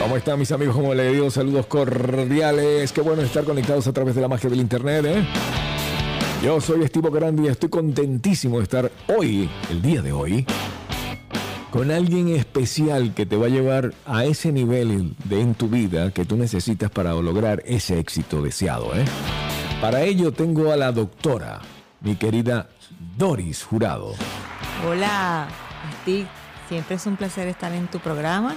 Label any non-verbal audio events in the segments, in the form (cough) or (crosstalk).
¿Cómo están mis amigos? Como le digo, saludos cordiales. Qué bueno estar conectados a través de la magia del internet, ¿eh? Yo soy Estivo Grandi y estoy contentísimo de estar hoy, el día de hoy, con alguien especial que te va a llevar a ese nivel de en tu vida que tú necesitas para lograr ese éxito deseado, ¿eh? Para ello tengo a la doctora, mi querida Doris Jurado. Hola, Steve. Siempre es un placer estar en tu programa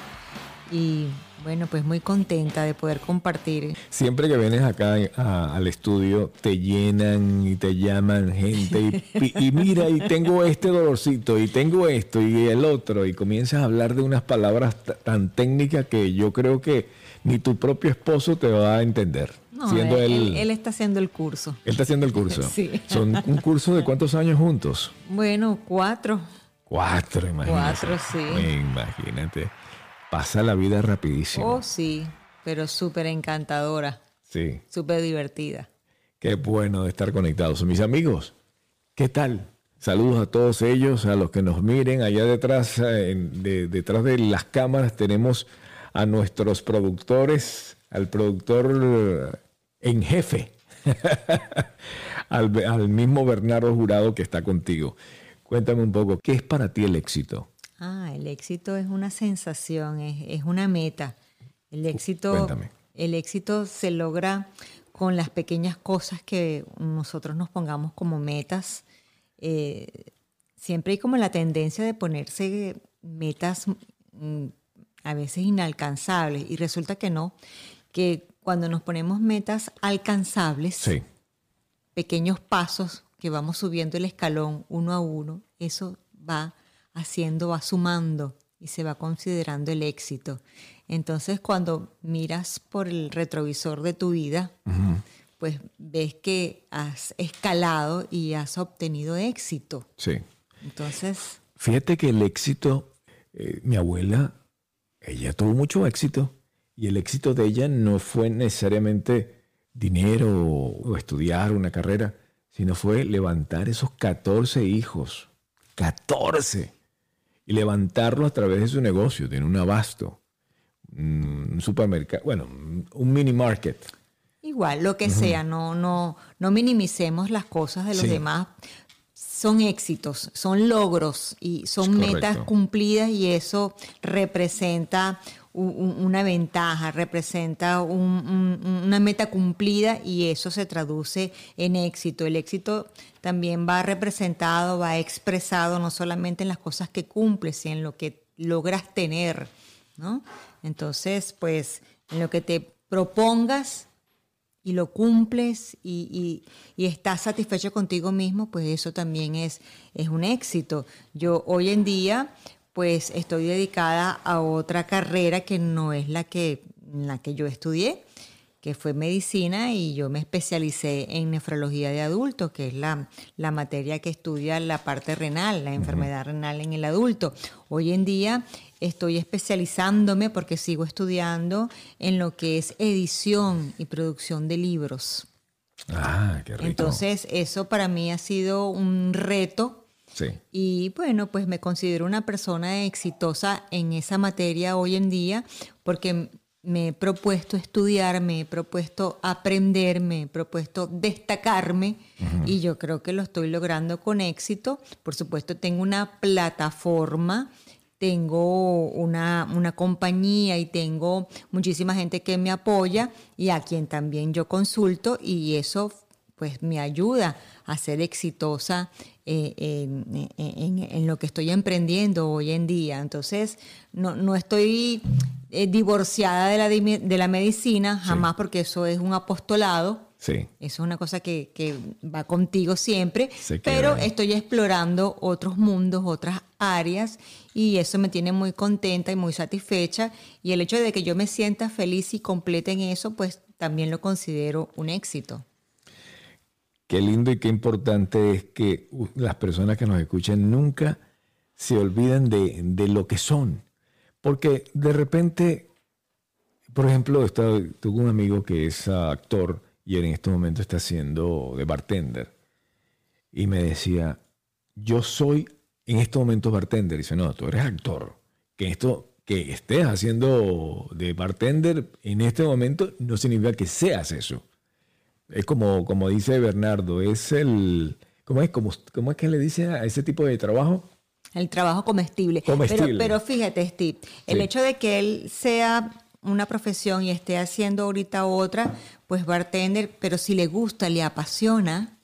y bueno, pues muy contenta de poder compartir. Siempre que vienes acá al estudio, te llenan y te llaman gente (laughs) y, mira, y tengo este dolorcito y tengo esto y el otro y comienzas a hablar de unas palabras tan técnicas que yo creo que ni tu propio esposo te va a entender. siendo él, él, está haciendo el curso. Él está haciendo el curso. (laughs) sí. ¿Son un curso de cuántos años juntos? Bueno, cuatro. Cuatro, imagínate. Cuatro, sí. Imagínate. Pasa la vida rapidísimo. Oh, sí, pero súper encantadora. Sí. Súper divertida. Qué bueno de estar conectados. Mis amigos, ¿qué tal? Saludos a todos ellos, a los que nos miren. Allá detrás, eh, detrás de las cámaras tenemos a nuestros productores, al productor en jefe, (laughs) al, al mismo Bernardo Jurado que está contigo. Cuéntame un poco, ¿qué es para ti el éxito? Ah, el éxito es una sensación, es, una meta. El éxito, el éxito se logra con las pequeñas cosas que nosotros nos pongamos como metas. Eh, siempre hay como la tendencia de ponerse metas mm, a veces inalcanzables y resulta que no, que cuando nos ponemos metas alcanzables, pequeños pasos que vamos subiendo el escalón uno a uno, eso va haciendo, va sumando y se va considerando el éxito. Entonces, cuando miras por el retrovisor de tu vida, pues ves que has escalado y has obtenido éxito. Sí. Entonces. Fíjate que el éxito, eh, mi abuela, ella tuvo mucho éxito y el éxito de ella no fue necesariamente dinero o estudiar una carrera sino fue levantar esos 14 hijos, 14, y levantarlo a través de su negocio, tiene un abasto, un supermercado, bueno, un mini market. Igual, lo que sea, no, no, no minimicemos las cosas de los demás. Son éxitos, son logros y son metas cumplidas y eso representa una ventaja, representa una meta cumplida y eso se traduce en éxito. El éxito también va representado, va expresado no solamente en las cosas que cumples, sino en lo que logras tener, ¿no? Entonces, pues, en lo que te propongas y lo cumples y, estás satisfecho contigo mismo, pues eso también es, es un éxito. Yo hoy en día pues estoy dedicada a otra carrera que no es la que, la que yo estudié, que fue medicina y yo me especialicé en nefrología de adultos, que es la, la materia que estudia la parte renal, la enfermedad renal en el adulto. Hoy en día estoy especializándome porque sigo estudiando en lo que es edición y producción de libros. Ah, qué rico. Entonces, eso para mí ha sido un reto y bueno, pues me considero una persona exitosa en esa materia hoy en día porque me he propuesto estudiar, me he propuesto aprender, me he propuesto destacarme y yo creo que lo estoy logrando con éxito. Por supuesto, tengo una plataforma, tengo una, una, compañía y tengo muchísima gente que me apoya y a quien también yo consulto y eso pues me ayuda a ser exitosa eh, en, lo que estoy emprendiendo hoy en día. Entonces, no, no estoy eh, divorciada de la, de la medicina, jamás, porque eso es un apostolado. Sí. Eso es una cosa que, que va contigo siempre, pero estoy explorando otros mundos, otras áreas, y eso me tiene muy contenta y muy satisfecha. Y el hecho de que yo me sienta feliz y completa en eso, pues también lo considero un éxito. Qué lindo y qué importante es que las personas que nos escuchan nunca se olviden de, lo que son. Porque de repente, por ejemplo, tuve un amigo que es actor y en este momento está haciendo de bartender. Y me decía, yo soy en este momento bartender. Y dice, no, tú eres actor. Que esto que estés haciendo de bartender en este momento no significa que seas eso. Es como, como dice Bernardo, es el... ¿Cómo es, cómo, cómo es que le dice a ese tipo de trabajo? El trabajo comestible. Pero, fíjate, Steve, el hecho de que él sea una profesión y esté haciendo ahorita otra, pues bartender, pero si le gusta, le apasiona.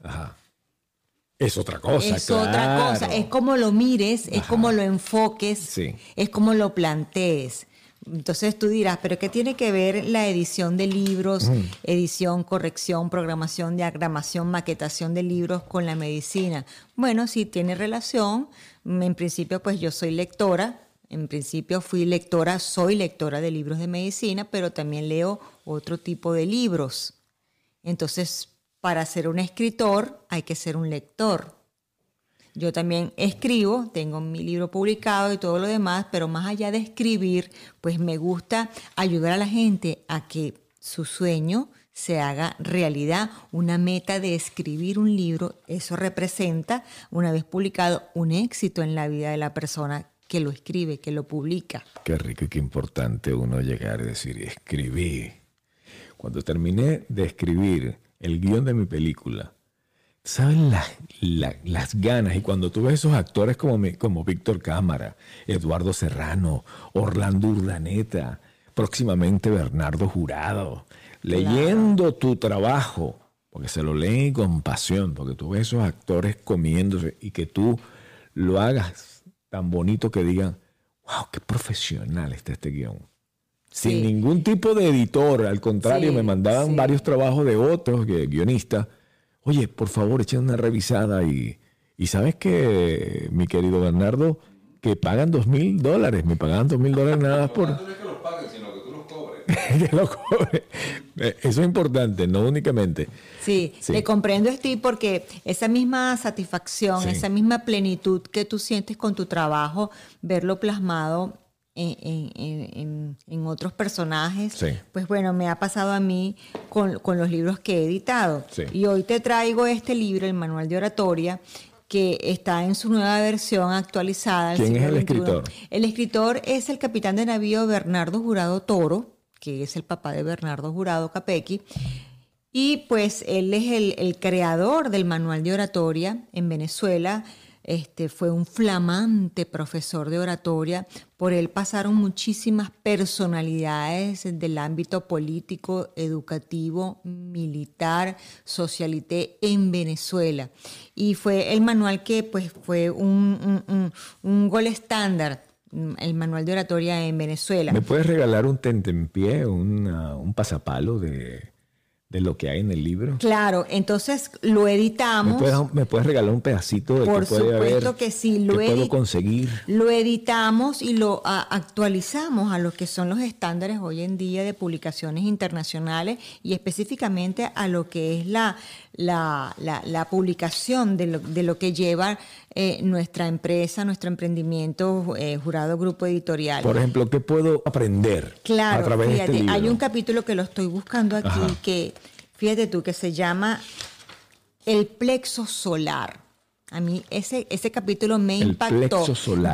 Es otra cosa, Es otra cosa. Es como lo mires, es como lo enfoques, es como lo plantees. Entonces tú dirás, pero ¿qué tiene que ver la edición de libros, edición, corrección, programación, diagramación, maquetación de libros con la medicina? Bueno, sí tiene relación. En principio, pues yo soy lectora. En principio fui lectora, soy lectora de libros de medicina, pero también leo otro tipo de libros. Entonces, para ser un escritor hay que ser un lector. Yo también escribo, tengo mi libro publicado y todo lo demás, pero más allá de escribir, pues me gusta ayudar a la gente a que su sueño se haga realidad. Una meta de escribir un libro, eso representa, una vez publicado, un éxito en la vida de la persona que lo escribe, que lo publica. Qué rico y qué importante uno llegar a decir, escribí. Cuando terminé de escribir el guion de mi película, ¿saben las ganas? Y cuando tú ves esos actores como, como Víctor Cámara, Eduardo Serrano, Orlando Urdaneta, próximamente Bernardo Jurado, leyendo tu trabajo, porque se lo leen con pasión, porque tú ves esos actores comiéndose y que tú lo hagas tan bonito que digan, wow, qué profesional está este guion. Sin ningún tipo de editor, al contrario, me mandaban varios trabajos de otros guionistas. Oye, por favor, echen una revisada y, y sabes que, mi querido Bernardo, que pagan dos mil dólares, me pagan dos mil dólares nada más por... Eh, eso es importante, no únicamente. Sí, le comprendo, Steve, porque esa misma satisfacción, esa misma plenitud que tú sientes con tu trabajo, verlo plasmado en, otros personajes, pues bueno, me ha pasado a mí con, los libros que he editado. Y hoy te traigo este libro, el Manual de Oratoria, que está en su nueva versión actualizada. ¿Quién es el escritor? El escritor es el capitán de navío Bernardo Jurado Toro que es el papá de Bernardo Jurado Capecchi. Y pues él es el, creador del manual de oratoria en Venezuela. Este, fue un flamante profesor de oratoria. Por él pasaron muchísimas personalidades del ámbito político, educativo, militar, socialité en Venezuela. Y fue el manual que pues, fue un, un, un gol estándar el manual de oratoria en Venezuela. ¿Me puedes regalar un tentempié, un, un pasapalo de, de lo que hay en el libro? Claro, entonces lo editamos. ¿Me puedes, regalar un pedacito de Por que puede supuesto que sí, lo puedo conseguir? Lo editamos y lo actualizamos a lo que son los estándares hoy en día de publicaciones internacionales y específicamente a lo que es la, la, la, publicación de lo, de lo, que lleva eh, nuestra empresa, nuestro emprendimiento, eh, Jurado Grupo Editorial. Por ejemplo, ¿qué puedo aprender claro, a través fíjate, de este Hay un capítulo que lo estoy buscando aquí que, fíjate tú, que se llama El plexo solar. A mí ese, ese capítulo me impactó.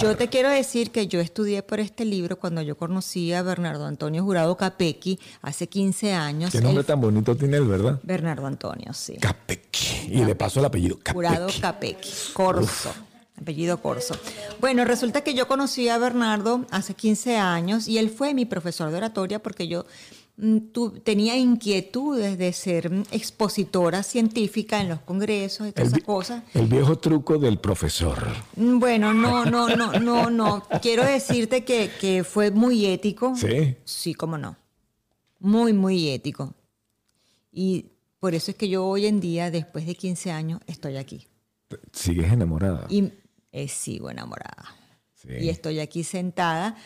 Yo te quiero decir que yo estudié por este libro cuando yo conocí a Bernardo Antonio Jurado Capecchi hace 15 años. Qué nombre tan bonito tiene él, ¿verdad? Bernardo Antonio, sí. Capecchi. Y le paso el apellido. Capecchi. Jurado Capecchi. Corso. Apellido Corso. Bueno, resulta que yo conocí a Bernardo hace 15 años y él fue mi profesor de oratoria porque yo Mm, tenía inquietudes de ser expositora científica en los congresos y todas esas cosas. El viejo truco del profesor. Mm, bueno, no, no, no, no, no. Quiero decirte que, que fue muy ético. Sí. Sí, cómo no. Muy, muy ético. Y por eso es que yo hoy en día, después de 15 años, estoy aquí. ¿Sigues enamorada? Y eh, sigo enamorada. Y estoy aquí sentada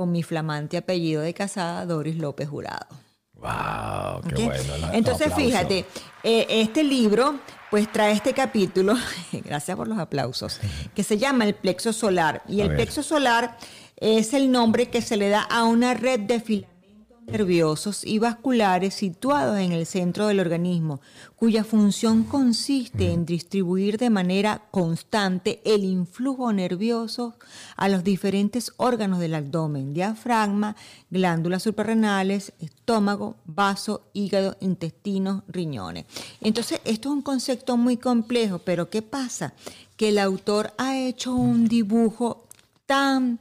con mi flamante apellido de casada, Doris López Jurado. ¡Wow! ¡Qué bueno! Entonces, fíjate, eh, este libro pues trae este capítulo, (laughs) gracias por los aplausos, (laughs) que se llama El plexo solar. Y el plexo solar es el nombre que se le da a una red de filamentos nerviosos y vasculares situados en el centro del organismo, cuya función consiste en distribuir de manera constante el influjo nervioso a los diferentes órganos del abdomen, diafragma, glándulas suprarrenales, estómago, vaso, hígado, intestinos, riñones. Entonces, esto es un concepto muy complejo, pero ¿qué pasa? Que el autor ha hecho un dibujo tan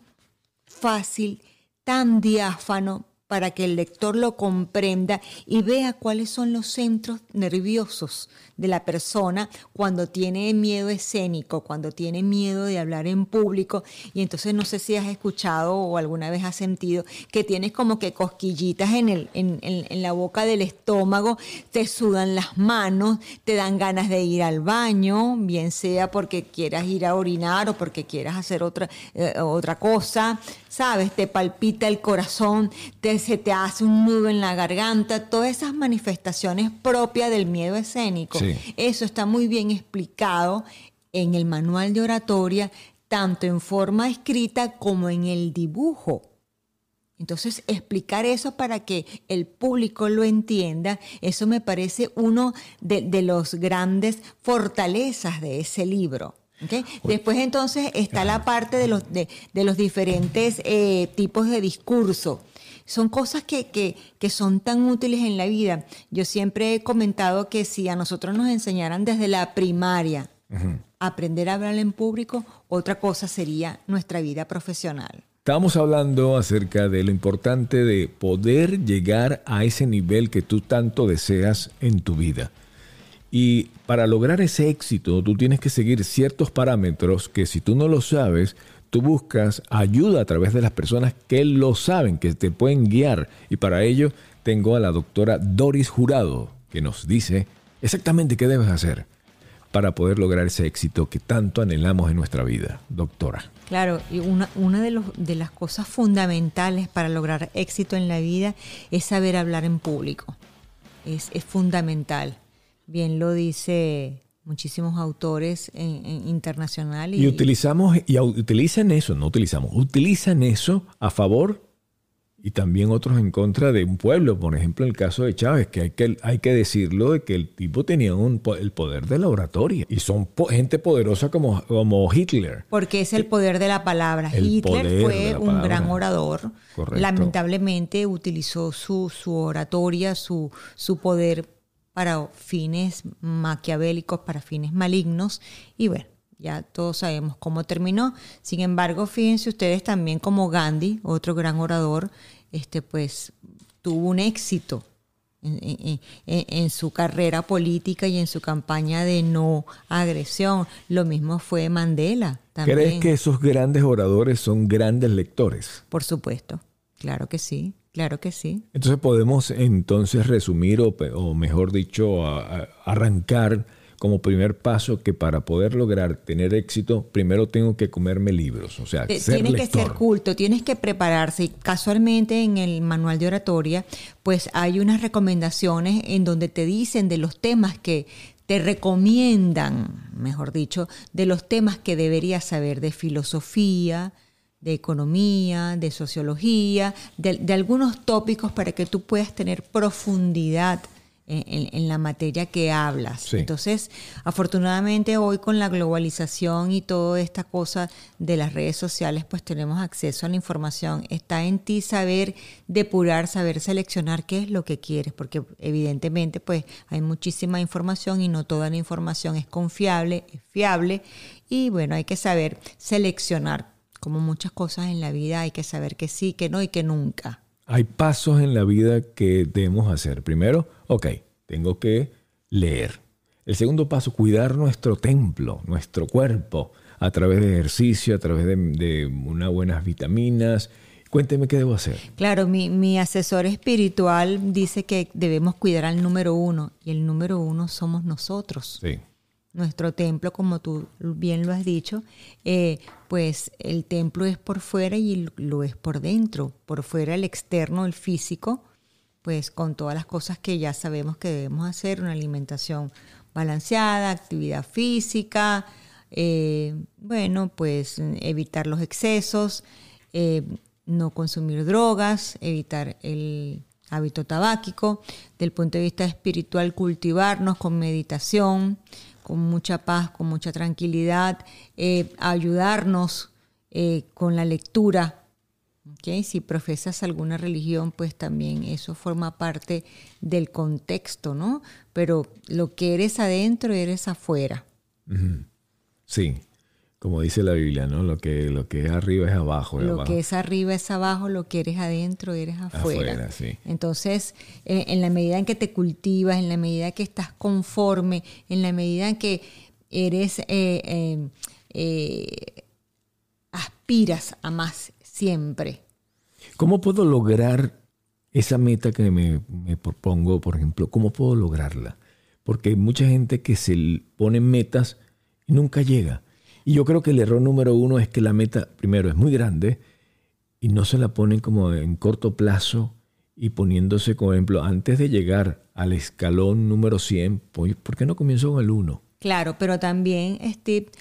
fácil, tan diáfano, para que el lector lo comprenda y vea cuáles son los centros nerviosos de la persona cuando tiene miedo escénico, cuando tiene miedo de hablar en público. Y entonces no sé si has escuchado o alguna vez has sentido que tienes como que cosquillitas en, el, en, en, la boca del estómago, te sudan las manos, te dan ganas de ir al baño, bien sea porque quieras ir a orinar o porque quieras hacer otra, eh, otra cosa, ¿sabes? Te palpita el corazón, te, se te hace un nudo en la garganta, todas esas manifestaciones propias del miedo escénico. Eso está muy bien explicado en el manual de oratoria, tanto en forma escrita como en el dibujo. Entonces, explicar eso para que el público lo entienda, eso me parece uno de, los grandes fortalezas de ese libro. Después entonces está la parte de los, de, los diferentes eh, tipos de discurso son cosas que, que, son tan útiles en la vida. Yo siempre he comentado que si a nosotros nos enseñaran desde la primaria aprender a hablar en público, otra cosa sería nuestra vida profesional. Estábamos hablando acerca de lo importante de poder llegar a ese nivel que tú tanto deseas en tu vida. Y para lograr ese éxito, tú tienes que seguir ciertos parámetros que si tú no lo sabes, tú buscas ayuda a través de las personas que lo saben, que te pueden guiar. Y para ello tengo a la doctora Doris Jurado, que nos dice exactamente qué debes hacer para poder lograr ese éxito que tanto anhelamos en nuestra vida, doctora. Claro, y una, una de, los, de las cosas fundamentales para lograr éxito en la vida es saber hablar en público. Es, es fundamental. Bien lo dice muchísimos autores internacionales. Y, utilizamos, y utilizan eso, no utilizamos, utilizan eso a favor y también otros en contra de un pueblo. Por ejemplo, en el caso de Chávez, que hay que, hay que decirlo de que el tipo tenía un, el poder de la oratoria. Y son gente poderosa como, como Hitler. Porque es el poder de la palabra. Hitler fue un gran orador. Lamentablemente utilizó su, su oratoria, su, su poder para fines maquiavélicos, para fines malignos. Y bueno, ya todos sabemos cómo terminó. Sin embargo, fíjense ustedes también como Gandhi, otro gran orador, este, pues tuvo un éxito en, su carrera política y en su campaña de no agresión. Lo mismo fue Mandela. También. ¿Crees que esos grandes oradores son grandes lectores? Por supuesto, claro que sí. Claro que sí. Entonces podemos entonces resumir o, mejor dicho arrancar como primer paso que para poder lograr tener éxito, primero tengo que comerme libros, o sea, ser Tienes que ser culto, tienes que prepararse. Y casualmente en el manual de oratoria, pues hay unas recomendaciones en donde te dicen de los temas que te recomiendan, mejor dicho, de los temas que deberías saber de filosofía, de economía, de sociología, de, algunos tópicos para que tú puedas tener profundidad en, la materia que hablas. Entonces, afortunadamente hoy con la globalización y toda esta cosa de las redes sociales, pues tenemos acceso a la información. Está en ti saber depurar, saber seleccionar qué es lo que quieres, porque evidentemente pues hay muchísima información y no toda la información es confiable, es fiable y bueno, hay que saber seleccionar como muchas cosas en la vida hay que saber que sí, que no y que nunca. Hay pasos en la vida que debemos hacer. Primero, ok, tengo que leer. El segundo paso, cuidar nuestro templo, nuestro cuerpo, a través de ejercicio, a través de, unas buenas vitaminas. Cuénteme qué debo hacer. Claro, mi, mi, asesor espiritual dice que debemos cuidar al número uno y el número uno somos nosotros. Sí nuestro templo, como tú bien lo has dicho, eh, pues el templo es por fuera y lo es por dentro. Por fuera el externo, el físico, pues con todas las cosas que ya sabemos que debemos hacer, una alimentación balanceada, actividad física, eh, bueno, pues evitar los excesos, eh, no consumir drogas, evitar el hábito tabáquico, del punto de vista espiritual cultivarnos con meditación, con mucha paz, con mucha tranquilidad, eh, ayudarnos eh, con la lectura. Si profesas alguna religión, pues también eso forma parte del contexto, ¿no? Pero lo que eres adentro, eres afuera. Sí, como dice la Biblia, ¿no? Lo que, lo que es arriba es abajo. Lo que es arriba es abajo, lo que eres adentro eres afuera. Entonces, eh, en la medida en que te cultivas, en la medida que estás conforme, en la medida en que eres, eh, eh, aspiras a más siempre. ¿Cómo puedo lograr esa meta que me, me propongo, por ejemplo? ¿Cómo puedo lograrla? Porque hay mucha gente que se pone metas y nunca llega. Y yo creo que el error número uno es que la meta, primero, es muy grande y no se la ponen como en corto plazo y poniéndose, por ejemplo, antes de llegar al escalón número 100, pues, ¿por qué no comienzo con el 1? Claro, pero también, Steve,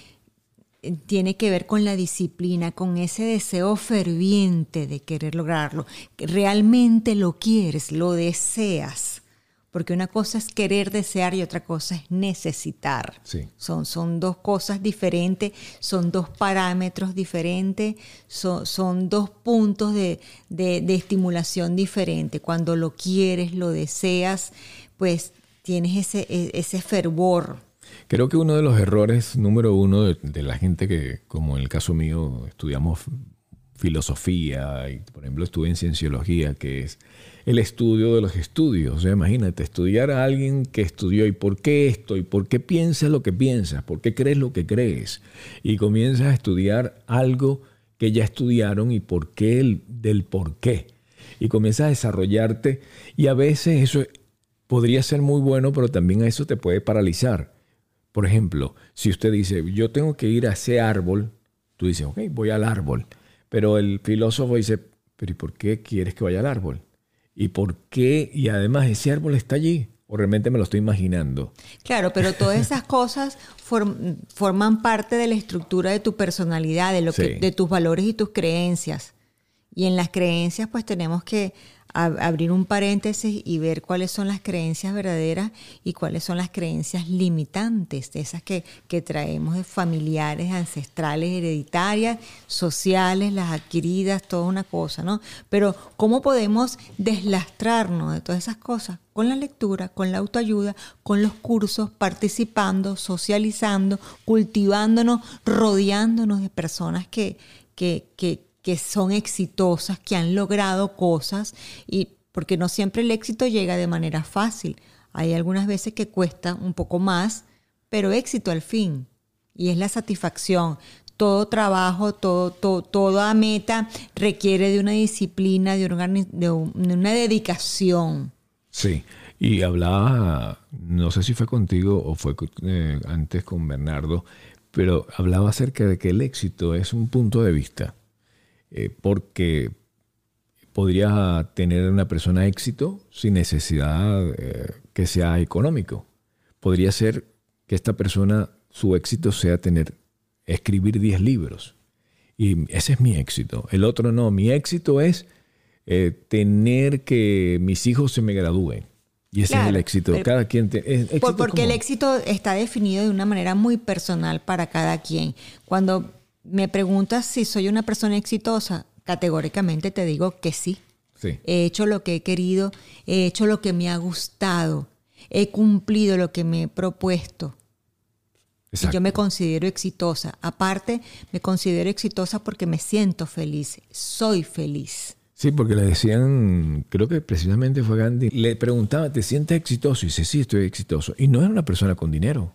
tiene que ver con la disciplina, con ese deseo ferviente de querer lograrlo. Realmente lo quieres, lo deseas porque una cosa es querer desear y otra cosa es necesitar. Son, son dos cosas diferentes, son dos parámetros diferentes, son, son dos puntos de, estimulación diferentes. Cuando lo quieres, lo deseas, pues tienes ese, e, ese fervor. Creo que uno de los errores número uno de, de la gente que, como en el caso mío, estudiamos filosofía y, por ejemplo, estuve en cienciología, que es el estudio de los estudios. O imagínate, estudiar a alguien que estudió y por qué esto, y por qué piensas lo que piensas, por qué crees lo que crees. Y comienzas a estudiar algo que ya estudiaron y por qué el, del por qué. Y comienzas a desarrollarte y a veces eso podría ser muy bueno, pero también eso te puede paralizar. Por ejemplo, si usted dice, yo tengo que ir a ese árbol, tú dices, ok, voy al árbol. Pero el filósofo dice, pero ¿y por qué quieres que vaya al árbol? ¿Y por qué? Y además ese árbol está allí. O realmente me lo estoy imaginando. Claro, pero todas esas cosas forman parte de la estructura de tu personalidad, de, lo que, de tus valores y tus creencias. Y en las creencias pues tenemos que abrir un paréntesis y ver cuáles son las creencias verdaderas y cuáles son las creencias limitantes, de esas que, que traemos de familiares, ancestrales, hereditarias, sociales, las adquiridas, toda una cosa, ¿no? Pero ¿cómo podemos deslastrarnos de todas esas cosas? Con la lectura, con la autoayuda, con los cursos, participando, socializando, cultivándonos, rodeándonos de personas que, que, que que son exitosas, que han logrado cosas, y porque no siempre el éxito llega de manera fácil. Hay algunas veces que cuesta un poco más, pero éxito al fin. Y es la satisfacción. Todo trabajo, todo, toda meta requiere de una disciplina, de, de una dedicación. Sí, y hablaba, no sé si fue contigo o fue eh, antes con Bernardo, pero hablaba acerca de que el éxito es un punto de vista. Eh, porque podría tener una persona éxito sin necesidad eh, que sea económico. Podría ser que esta persona, su éxito sea tener, escribir 10 libros. Y ese es mi éxito. El otro no. Mi éxito es eh, tener que mis hijos se me gradúen. Y ese es el éxito. cada quien porque el éxito está definido de una manera muy personal para cada quien. Cuando me preguntas si soy una persona exitosa, categóricamente te digo que sí. He hecho lo que he querido, he hecho lo que me ha gustado, he cumplido lo que me he propuesto. Y yo me considero exitosa. Aparte, me considero exitosa porque me siento feliz, soy feliz. Sí, porque le decían, creo que precisamente fue Gandhi, le preguntaba, ¿te sientes exitoso? Y dice, sí, estoy exitoso. Y no era una persona con dinero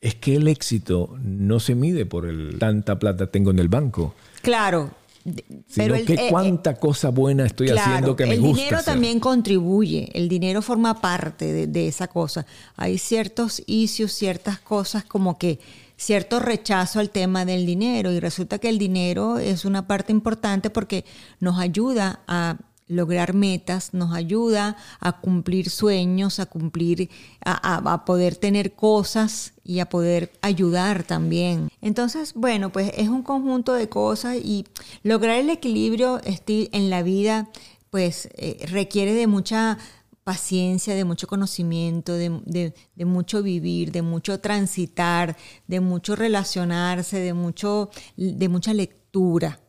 es que el éxito no se mide por el tanta plata tengo en el banco. Claro. Sino pero que eh, cuánta cosa buena estoy haciendo que me gusta. El dinero también contribuye, el dinero forma parte de, esa cosa. Hay ciertos issues, ciertas cosas como que cierto rechazo al tema del dinero y resulta que el dinero es una parte importante porque nos ayuda a lograr metas, nos ayuda a cumplir sueños, a cumplir, a, poder tener cosas y a poder ayudar también. Entonces, bueno, pues es un conjunto de cosas y lograr el equilibrio en la vida pues eh, requiere de mucha paciencia, de mucho conocimiento, de, mucho vivir, de mucho transitar, de mucho relacionarse, de, mucho, de mucha lectura.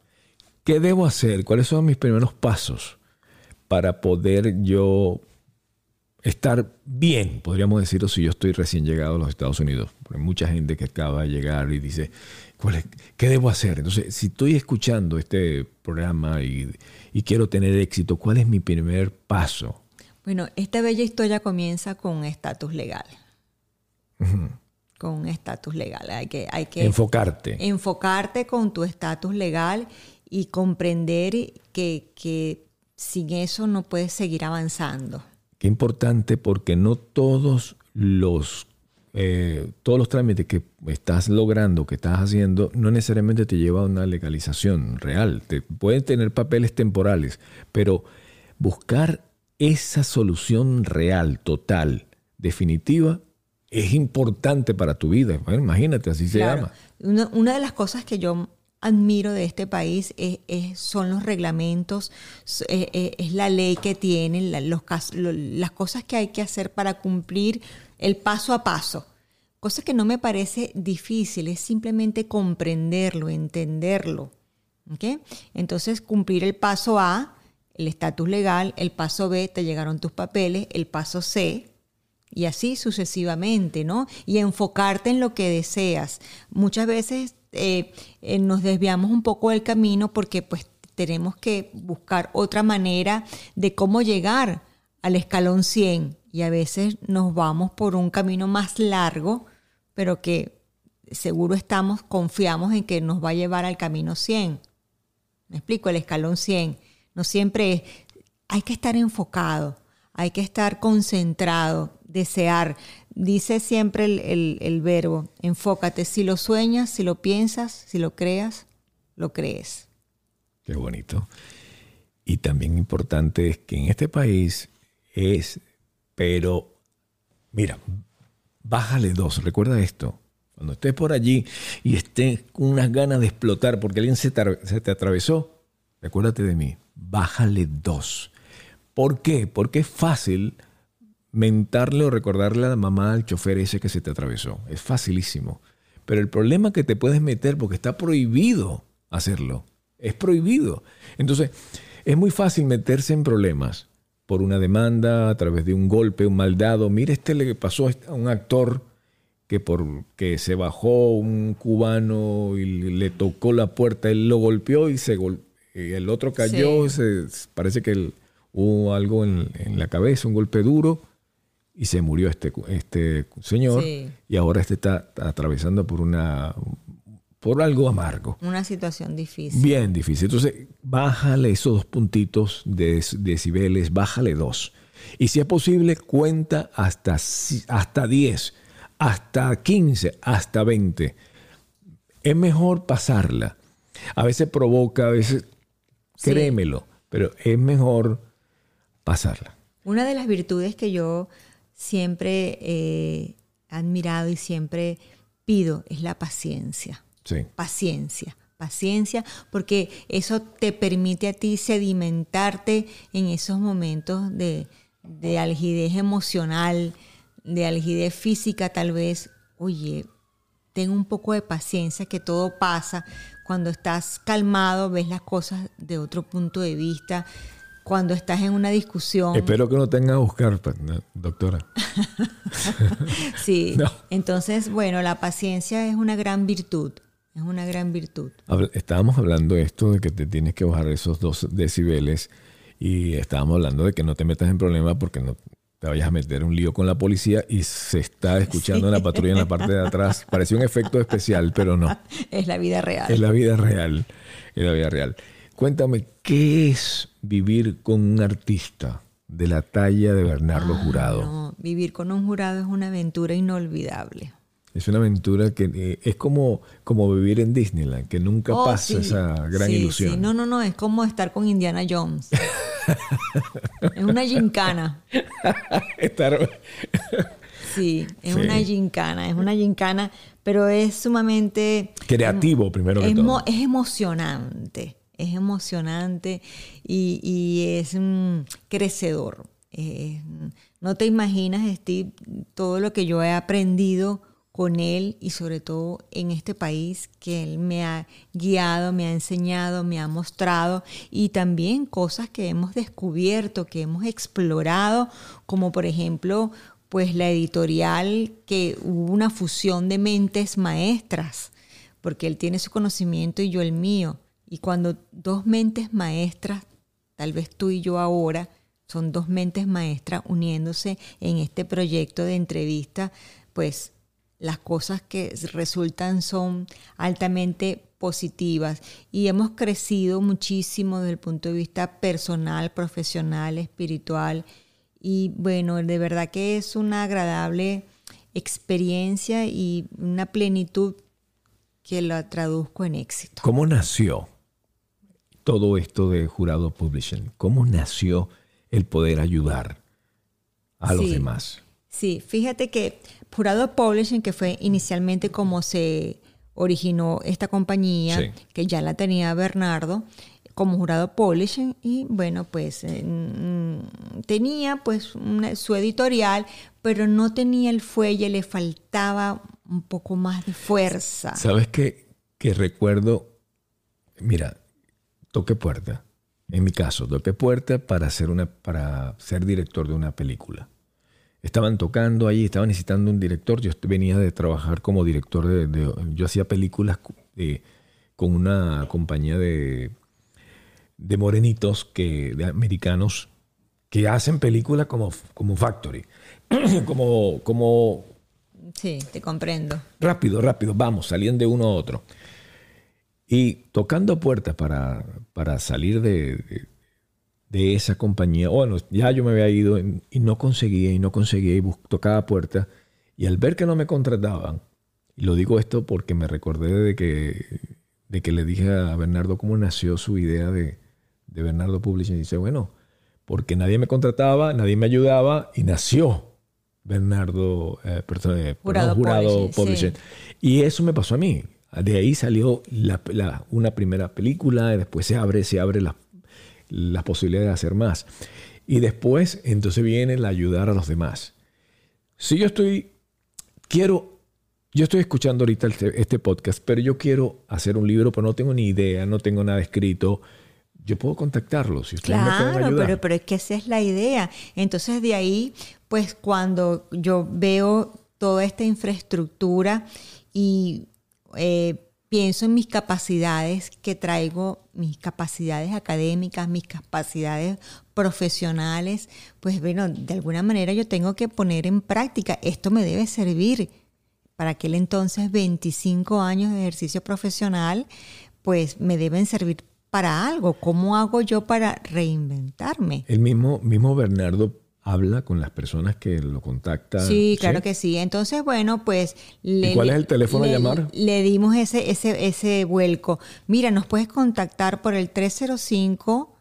¿Qué debo hacer? ¿Cuáles son mis primeros pasos para poder yo estar bien, podríamos decirlo, si yo estoy recién llegado a los Estados Unidos? Porque hay mucha gente que acaba de llegar y dice, ¿qué debo hacer? Entonces, si estoy escuchando este programa y, quiero tener éxito, ¿cuál es mi primer paso? Bueno, esta bella historia comienza con un estatus legal. Con un estatus legal. Hay que, hay que enfocarte. Enfocarte con tu estatus legal y comprender que, que sin eso no puedes seguir avanzando. Qué importante porque no todos los eh, todos los trámites que estás logrando, que estás haciendo, no necesariamente te lleva a una legalización real. Te, pueden tener papeles temporales, pero buscar esa solución real, total, definitiva, es importante para tu vida. imagínate, así se llama. Una, de las cosas que yo admiro de este país es, son los reglamentos, es, la ley que tienen, las cosas que hay que hacer para cumplir el paso a paso. Cosa que no me parece difícil, es simplemente comprenderlo, entenderlo. Entonces, cumplir el paso A, el estatus legal, el paso B, te llegaron tus papeles, el paso C, y así sucesivamente, ¿no? Y enfocarte en lo que deseas. Muchas veces eh, eh, nos desviamos un poco del camino porque pues tenemos que buscar otra manera de cómo llegar al escalón 100 y a veces nos vamos por un camino más largo, pero que seguro estamos, confiamos en que nos va a llevar al camino 100. Me explico, el escalón 100. No siempre es, hay que estar enfocado, hay que estar concentrado, desear. Dice siempre el, el verbo, enfócate. Si lo sueñas, si lo piensas, si lo creas, lo crees. Qué bonito. Y también importante es que en este país es pero, mira, bájale dos. Recuerda esto. Cuando estés por allí y estés con unas ganas de explotar porque alguien se te, atravesó, recuérdate de mí. Bájale dos. ¿Por qué? Porque es fácil mentarle o recordarle a la mamá al chofer ese que se te atravesó. Es facilísimo. Pero el problema que te puedes meter, porque está prohibido hacerlo, es prohibido. Entonces, es muy fácil meterse en problemas por una demanda, a través de un golpe, un maldado. Mire, este le pasó a un actor que porque se bajó un cubano y le tocó la puerta, él lo golpeó y se el otro cayó, se, parece que hubo algo en, la cabeza, un golpe duro, y se murió este, este señor, y ahora este está atravesando por una, por algo amargo. Una situación difícil. Bien difícil. Entonces, bájale esos dos puntitos de decibeles, bájale dos. Y si es posible, cuenta hasta, hasta 10, hasta 15, hasta 20. Es mejor pasarla. A veces provoca, a veces, créemelo, pero es mejor pasarla. Una de las virtudes que yo siempre he admirado y siempre pido es la paciencia. Paciencia, paciencia, porque eso te permite a ti sedimentarte en esos momentos de, de algidez emocional, de algidez física tal vez. Oye, ten un poco de paciencia, que todo pasa. Cuando estás calmado, ves las cosas de otro punto de vista. Cuando estás en una discusión. Espero que no tenga a buscar, doctora. (laughs) sí. (laughs) Entonces, bueno, la paciencia es una gran virtud. Es una gran virtud. Estábamos hablando de esto, de que te tienes que bajar esos dos decibeles y estábamos hablando de que no te metas en problemas porque no te vayas a meter un lío con la policía y se está escuchando en la patrulla en la parte de atrás. (laughs) Parecía un efecto especial, pero no. Es la vida real. Es la vida real. Es la vida real. Cuéntame, ¿qué es vivir con un artista de la talla de Bernardo ah, Jurado? vivir con un jurado es una aventura inolvidable. Es una aventura que eh, es como, como vivir en Disneyland, que nunca oh, pasa esa gran ilusión. Sí. No, no, no, es como estar con Indiana Jones. (laughs) es una gincana. (laughs) Estar... sí, es una gincana, es una gincana, pero es sumamente... Creativo, primero que todo. Es emocionante, es emocionante y, es mm, crecedor. no te imaginas, Steve, todo lo que yo he aprendido con él y sobre todo en este país que él me ha guiado, me ha enseñado, me ha mostrado y también cosas que hemos descubierto, que hemos explorado, como por ejemplo pues la editorial que hubo una fusión de mentes maestras, porque él tiene su conocimiento y yo el mío. Y cuando dos mentes maestras, tal vez tú y yo ahora, son dos mentes maestras uniéndose en este proyecto de entrevista, pues las cosas que resultan son altamente positivas. Y hemos crecido muchísimo desde el punto de vista personal, profesional, espiritual. Y bueno, de verdad que es una agradable experiencia y una plenitud que la traduzco en éxito. ¿Cómo nació todo esto de Jurado Publishing? ¿Cómo nació el poder ayudar a los demás? Sí, fíjate que Jurado Publishing, que fue inicialmente como se originó esta compañía, que ya la tenía Bernardo, como jurado publishing y bueno pues eh, mm, tenía pues su editorial pero no tenía el fuelle le faltaba un poco más de fuerza sabes qué? que recuerdo mira toqué puerta en mi caso toqué puerta para ser una para ser director de una película estaban tocando ahí estaban necesitando un director yo venía de trabajar como director de, yo hacía películas con una compañía de de morenitos, que, de americanos, que hacen películas como, como Factory. (clears throat) como, como... Sí, te comprendo. Rápido, rápido, vamos, salían de uno a otro. Y tocando puertas para, para salir de, de, esa compañía, bueno, ya yo me había ido y no conseguía y no conseguía y tocaba puertas. Y al ver que no me contrataban, y lo digo esto porque me recordé de que, de que le dije a Bernardo cómo nació su idea de, de Bernardo Publishing. Y dice, bueno, porque nadie me contrataba, nadie me ayudaba y nació Bernardo, eh, eh jurado, Publishing. Y eso me pasó a mí. De ahí salió una primera película y después se abre, se abre la, la posibilidad de hacer más. Y después entonces viene el ayudar a los demás. Si yo estoy, quiero, yo estoy escuchando ahorita este, este podcast, pero yo quiero hacer un libro, pero no tengo ni idea, no tengo nada escrito yo puedo contactarlos si ustedes me pueden ayudar. Pero, pero es que esa es la idea. Entonces de ahí, pues cuando yo veo toda esta infraestructura y eh, pienso en mis capacidades que traigo, mis capacidades académicas, mis capacidades profesionales, pues bueno, de alguna manera yo tengo que poner en práctica, esto me debe servir. Para aquel entonces 25 años de ejercicio profesional, pues me deben servir para algo. ¿Cómo hago yo para reinventarme? El mismo, mismo Bernardo habla con las personas que lo contactan. Sí, claro que sí. Entonces, bueno, pues... Le, cuál es el teléfono a llamar? Le dimos ese, ese, ese vuelco. Mira, nos puedes contactar por el 305...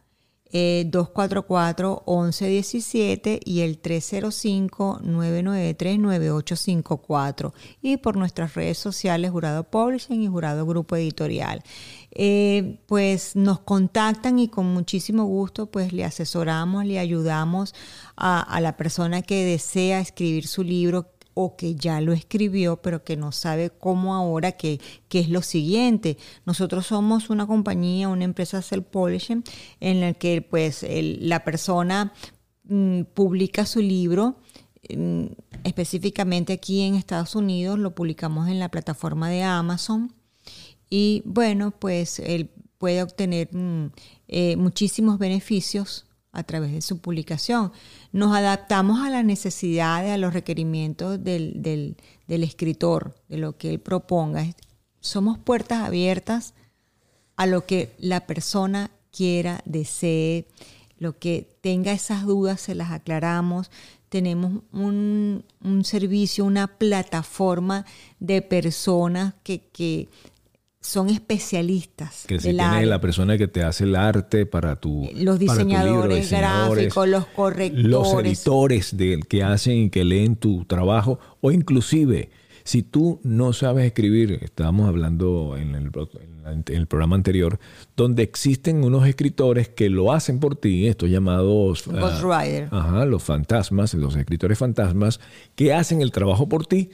244-1117 eh, y el 305-993-9854 y por nuestras redes sociales Jurado Publishing y Jurado Grupo Editorial. Eh, pues nos contactan y con muchísimo gusto pues le asesoramos, le ayudamos a, la persona que desea escribir su libro o que ya lo escribió, pero que no sabe cómo ahora, qué es lo siguiente. Nosotros somos una compañía, una empresa self-publishing, en la que pues la persona mm, publica su libro, mm, específicamente aquí en Estados Unidos, lo publicamos en la plataforma de Amazon y bueno, pues él puede obtener mm, eh, muchísimos beneficios a través de su publicación. Nos adaptamos a las necesidades, a los requerimientos del, del, escritor, de lo que él proponga. Somos puertas abiertas a lo que la persona quiera, desee, lo que tenga esas dudas se las aclaramos. Tenemos un, un servicio, una plataforma de personas que, que son especialistas. Que si tienes la persona que te hace el arte para tu Los diseñadores, gráficos, los correctores. Los editores del que hacen y que leen tu trabajo. O inclusive, si tú no sabes escribir, estábamos hablando en, el, en el programa anterior, donde existen unos escritores que lo hacen por ti, estos llamados... Ghost Rider. Ajá, los fantasmas, los escritores fantasmas, que hacen el trabajo por ti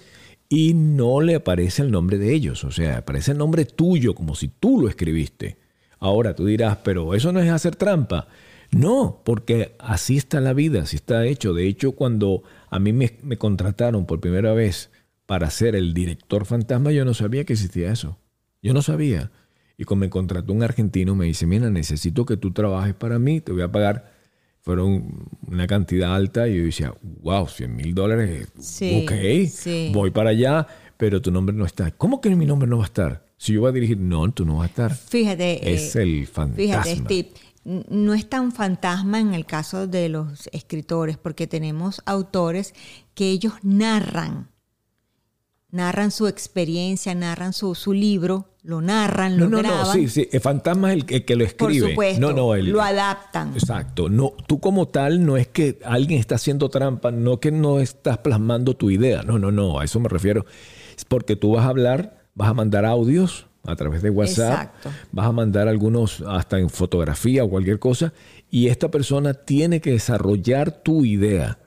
y no le aparece el nombre de ellos, o sea, aparece el nombre tuyo, como si tú lo escribiste. Ahora tú dirás, pero eso no es hacer trampa. No, porque así está la vida, así está hecho. De hecho, cuando a mí me, contrataron por primera vez para ser el director fantasma, yo no sabía que existía eso. Yo no sabía. Y cuando me contrató un argentino, me dice, mira, necesito que tú trabajes para mí, te voy a pagar. Fueron una cantidad alta y yo decía, wow, 100 mil dólares, sí, ok, voy para allá, pero tu nombre no está. ¿Cómo que mi nombre no va a estar? Si yo voy a dirigir, no, tú no vas a estar. Fíjate. Es eh, el fantasma. Fíjate, Steve, no es tan fantasma en el caso de los escritores, porque tenemos autores que ellos narran narran su experiencia, narran su, su libro, lo narran, lo no, no, No, sí, sí, el fantasma es el, que lo escribe. Por supuesto, no, no, lo adaptan. Exacto. No, tú como tal no es que alguien está haciendo trampa, no que no estás plasmando tu idea. No, no, no, a eso me refiero. Es porque tú vas a hablar, vas a mandar audios a través de WhatsApp, vas a mandar algunos hasta en fotografía o cualquier cosa, y esta persona tiene que desarrollar tu idea.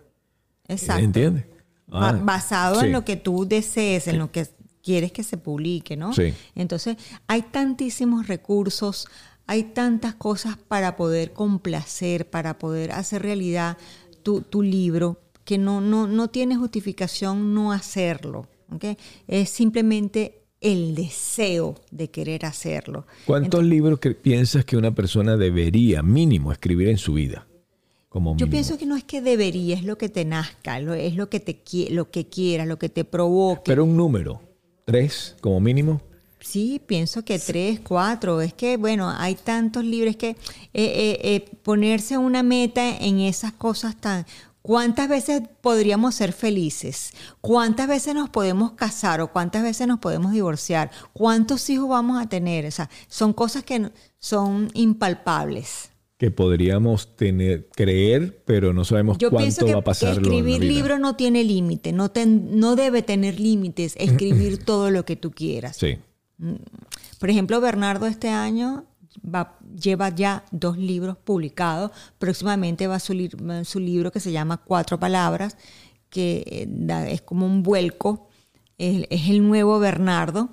Exacto. ¿Entiendes? Ah, basado en lo que tú desees, en lo que quieres que se publique, ¿no? Sí. Entonces, hay tantísimos recursos, hay tantas cosas para poder complacer, para poder hacer realidad tu, tu libro, que no, no, no tiene justificación no hacerlo. ¿okay? Es simplemente el deseo de querer hacerlo. ¿Cuántos libros que piensas que una persona debería mínimo escribir en su vida? Yo pienso que no es que debería, es lo que te nazca, es lo que te lo que quieras, lo que te provoque. Pero un número, tres como mínimo. Sí, pienso que tres, cuatro. Es que, bueno, hay tantos libros que eh, eh, eh, ponerse una meta en esas cosas tan... ¿Cuántas veces podríamos ser felices? ¿Cuántas veces nos podemos casar o cuántas veces nos podemos divorciar? ¿Cuántos hijos vamos a tener? O sea, son cosas que son impalpables que podríamos tener, creer, pero no sabemos cuánto va a pasar. Escribir libros no tiene límite, no, no debe tener límites, escribir (laughs) todo lo que tú quieras. Sí. Mm. Por ejemplo, Bernardo este año va, lleva ya dos libros publicados. Próximamente va a su, su libro que se llama Cuatro Palabras, que eh, es como un vuelco. Es, el nuevo Bernardo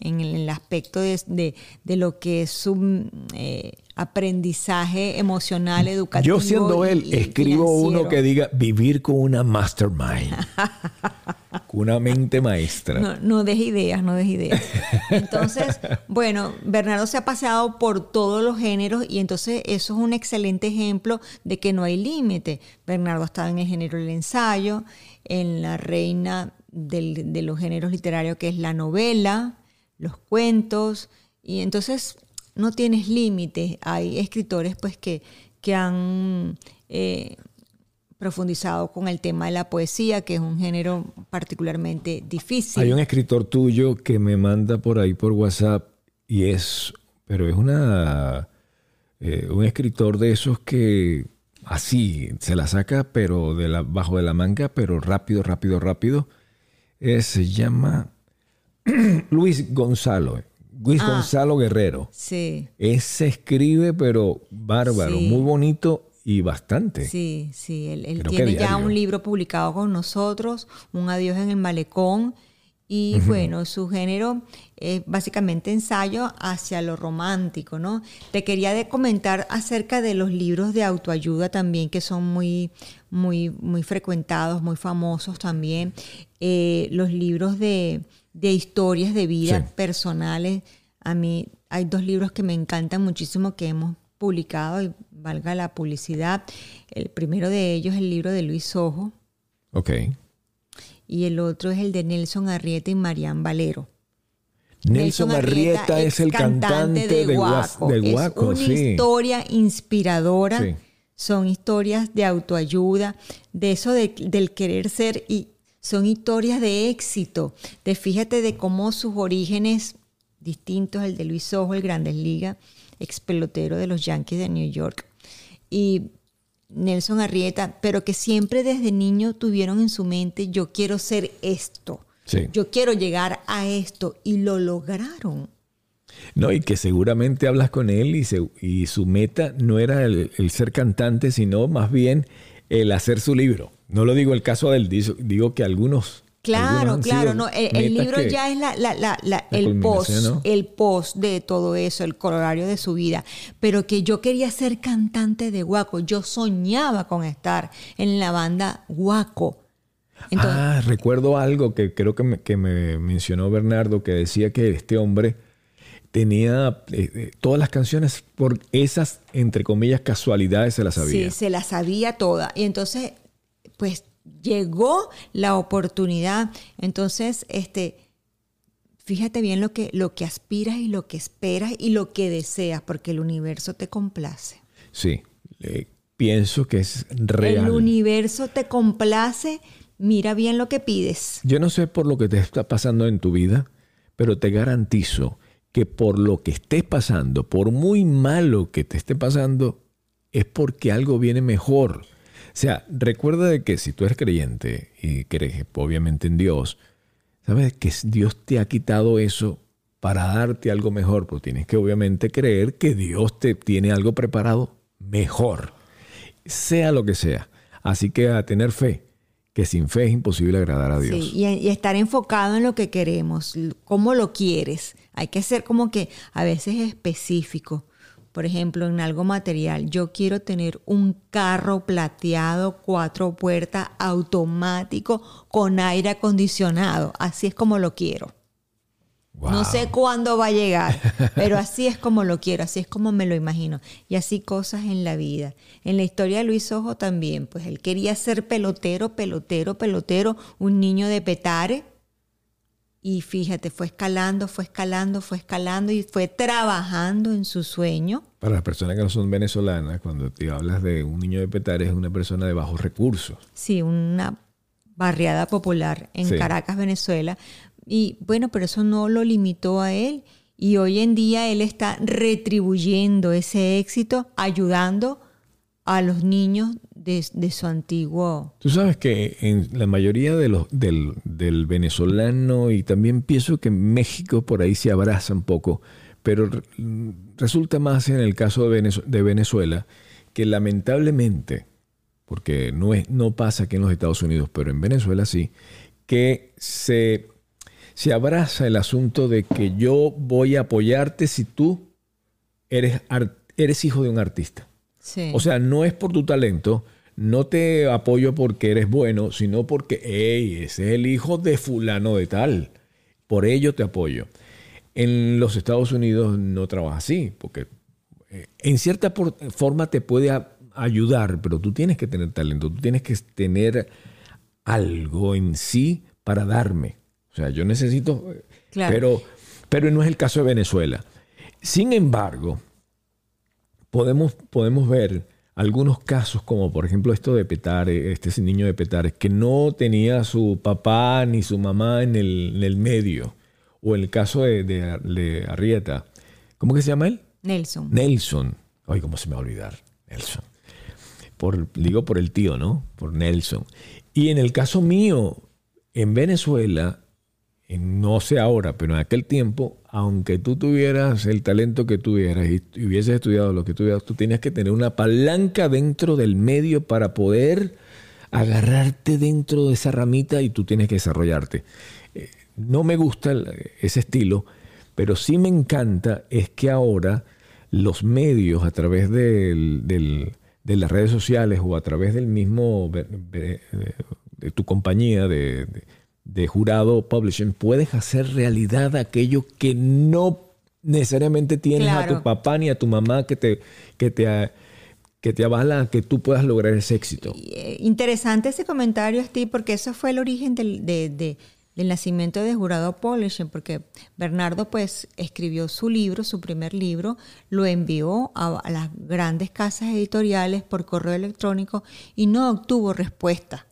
en el, aspecto de, lo que es su... Eh, aprendizaje emocional, educativo. Yo siendo él, escribo uno que diga vivir con una mastermind. (laughs) con una mente maestra. No, no des ideas, no des ideas. Entonces, (laughs) bueno, Bernardo se ha paseado por todos los géneros y entonces eso es un excelente ejemplo de que no hay límite. Bernardo ha estado en el género del ensayo, en la reina de los géneros literarios que es la novela, los cuentos, y entonces no tienes límites. Hay escritores pues que, que han eh, profundizado con el tema de la poesía, que es un género particularmente difícil. Hay un escritor tuyo que me manda por ahí por WhatsApp y es, pero es una, eh, un escritor de esos que así se la saca, pero de la, bajo de la manga, pero rápido, rápido, rápido. se llama (clears throat) Luis Gonzalo. Luis ah. Gonzalo Guerrero. Sí. Ese escribe, pero bárbaro, muy bonito y bastante. Sí, sí. Él, tiene ya un libro publicado con nosotros, Un Adiós en el Malecón. Y bueno, su género es básicamente ensayo hacia lo romántico, ¿no? Te quería de comentar acerca de los libros de autoayuda también, que son muy, muy, muy frecuentados, muy famosos también. Eh, los libros de de historias de vida personales. A mí hay dos libros que me encantan muchísimo que hemos publicado y valga la publicidad. El primero de ellos es el libro de Luis Ojo. Ok. Y el otro es el de Nelson Arrieta y Marian Valero. Nelson, Arrieta, es el cantante, de, Guaco. es una historia inspiradora. Son historias de autoayuda, de eso del querer ser y son historias de éxito, de fíjate de cómo sus orígenes distintos al de Luis Ojo, el Grandes Liga, ex pelotero de los Yankees de New York, y Nelson Arrieta, pero que siempre desde niño tuvieron en su mente, yo quiero ser esto, yo quiero llegar a esto, y lo lograron. No, y que seguramente hablas con él y, y su meta no era el, ser cantante, sino más bien el hacer su libro. No lo digo el caso del digo que algunos Claro, claro, no, el, libro ya es el post, el post de todo eso, el colorario de su vida, pero que yo quería ser cantante de Guaco, yo soñaba con estar en la banda Guaco. ah, recuerdo algo que creo que me, que me, mencionó Bernardo, que decía que este hombre tenía eh, eh, todas las canciones por esas, entre comillas, casualidades se las sabía. Sí, se las sabía todas. Y entonces, pues llegó la oportunidad. Entonces, este, fíjate bien lo que, lo que aspiras y lo que esperas y lo que deseas, porque el universo te complace. Sí, pienso que es real. El universo te complace, mira bien lo que pides. Yo no sé por lo que te está pasando en tu vida, pero te garantizo que por lo que estés pasando, por muy malo que te esté pasando, es porque algo viene mejor. O sea, recuerda de que si tú eres creyente y crees obviamente en Dios, sabes que Dios te ha quitado eso para darte algo mejor, pero tienes que obviamente creer que Dios te tiene algo preparado mejor, sea lo que sea. Así que a tener fe, que sin fe es imposible agradar a Dios. Sí, y, y, estar enfocado en lo que queremos, cómo lo quieres. Hay que ser como que a veces específico por ejemplo, en algo material, yo quiero tener un carro plateado, cuatro puertas, automático, con aire acondicionado. Así es como lo quiero. No sé cuándo va a llegar, (laughs) pero así es como lo quiero, así es como me lo imagino. Y así cosas en la vida. En la historia de Luis Ojo también, pues él quería ser pelotero, pelotero, pelotero, un niño de petare y fíjate, fue escalando, fue escalando, fue escalando y fue trabajando en su sueño. Para las personas que no son venezolanas, cuando te hablas de un niño de Petare, es una persona de bajos recursos. Sí, una barriada popular en Caracas, Venezuela. Y bueno, pero eso no lo limitó a él. Y hoy en día él está retribuyendo ese éxito, ayudando a los niños de, su antiguo. Tú sabes que en la mayoría de los, del, venezolano y también pienso que en México por ahí se abraza un poco, pero resulta más en el caso de, Venezuela que lamentablemente, porque no, es, no pasa aquí en los Estados Unidos, pero en Venezuela sí, que se, se abraza el asunto de que yo voy a apoyarte si tú eres, eres hijo de un artista. O sea, no es por tu talento, no te apoyo porque eres bueno, sino porque, hey, ese es el hijo de fulano de tal. Por ello te apoyo. En los Estados Unidos no trabaja así, porque eh, en cierta forma te puede ayudar, pero tú tienes que tener talento, tú tienes que tener algo en sí para darme. O sea, yo necesito, pero, pero no es el caso de Venezuela. Sin embargo, podemos, podemos ver algunos casos, como por ejemplo esto de Petare, este niño de Petare, que no tenía su papá ni su mamá en el, medio, o el caso de, de, Arrieta. ¿Cómo que se llama él? Nelson. Nelson. Ay, ¿cómo se me va a olvidar? Nelson. Por, digo por el tío, ¿no? Por Nelson. Y en el caso mío, en Venezuela, no sé ahora, pero en aquel tiempo, aunque tú tuvieras el talento que tuvieras y, hubieses estudiado lo que tuvieras, tú tenías que tener una palanca dentro del medio para poder agarrarte dentro de esa ramita y tú tienes que desarrollarte. Eh, no me gusta ese estilo, pero sí me encanta es que ahora los medios a través de las redes sociales o a través del mismo de tu compañía de jurado publishing, puedes hacer realidad aquello que no necesariamente tienes a tu papá ni a tu mamá que te, que te, que te avala que tú puedas lograr ese éxito. Eh, interesante ese comentario, Steve, porque eso fue el origen del, del nacimiento de Jurado Publishing, porque Bernardo pues escribió su libro, su primer libro, lo envió a, a las grandes casas editoriales por correo electrónico y no obtuvo respuesta.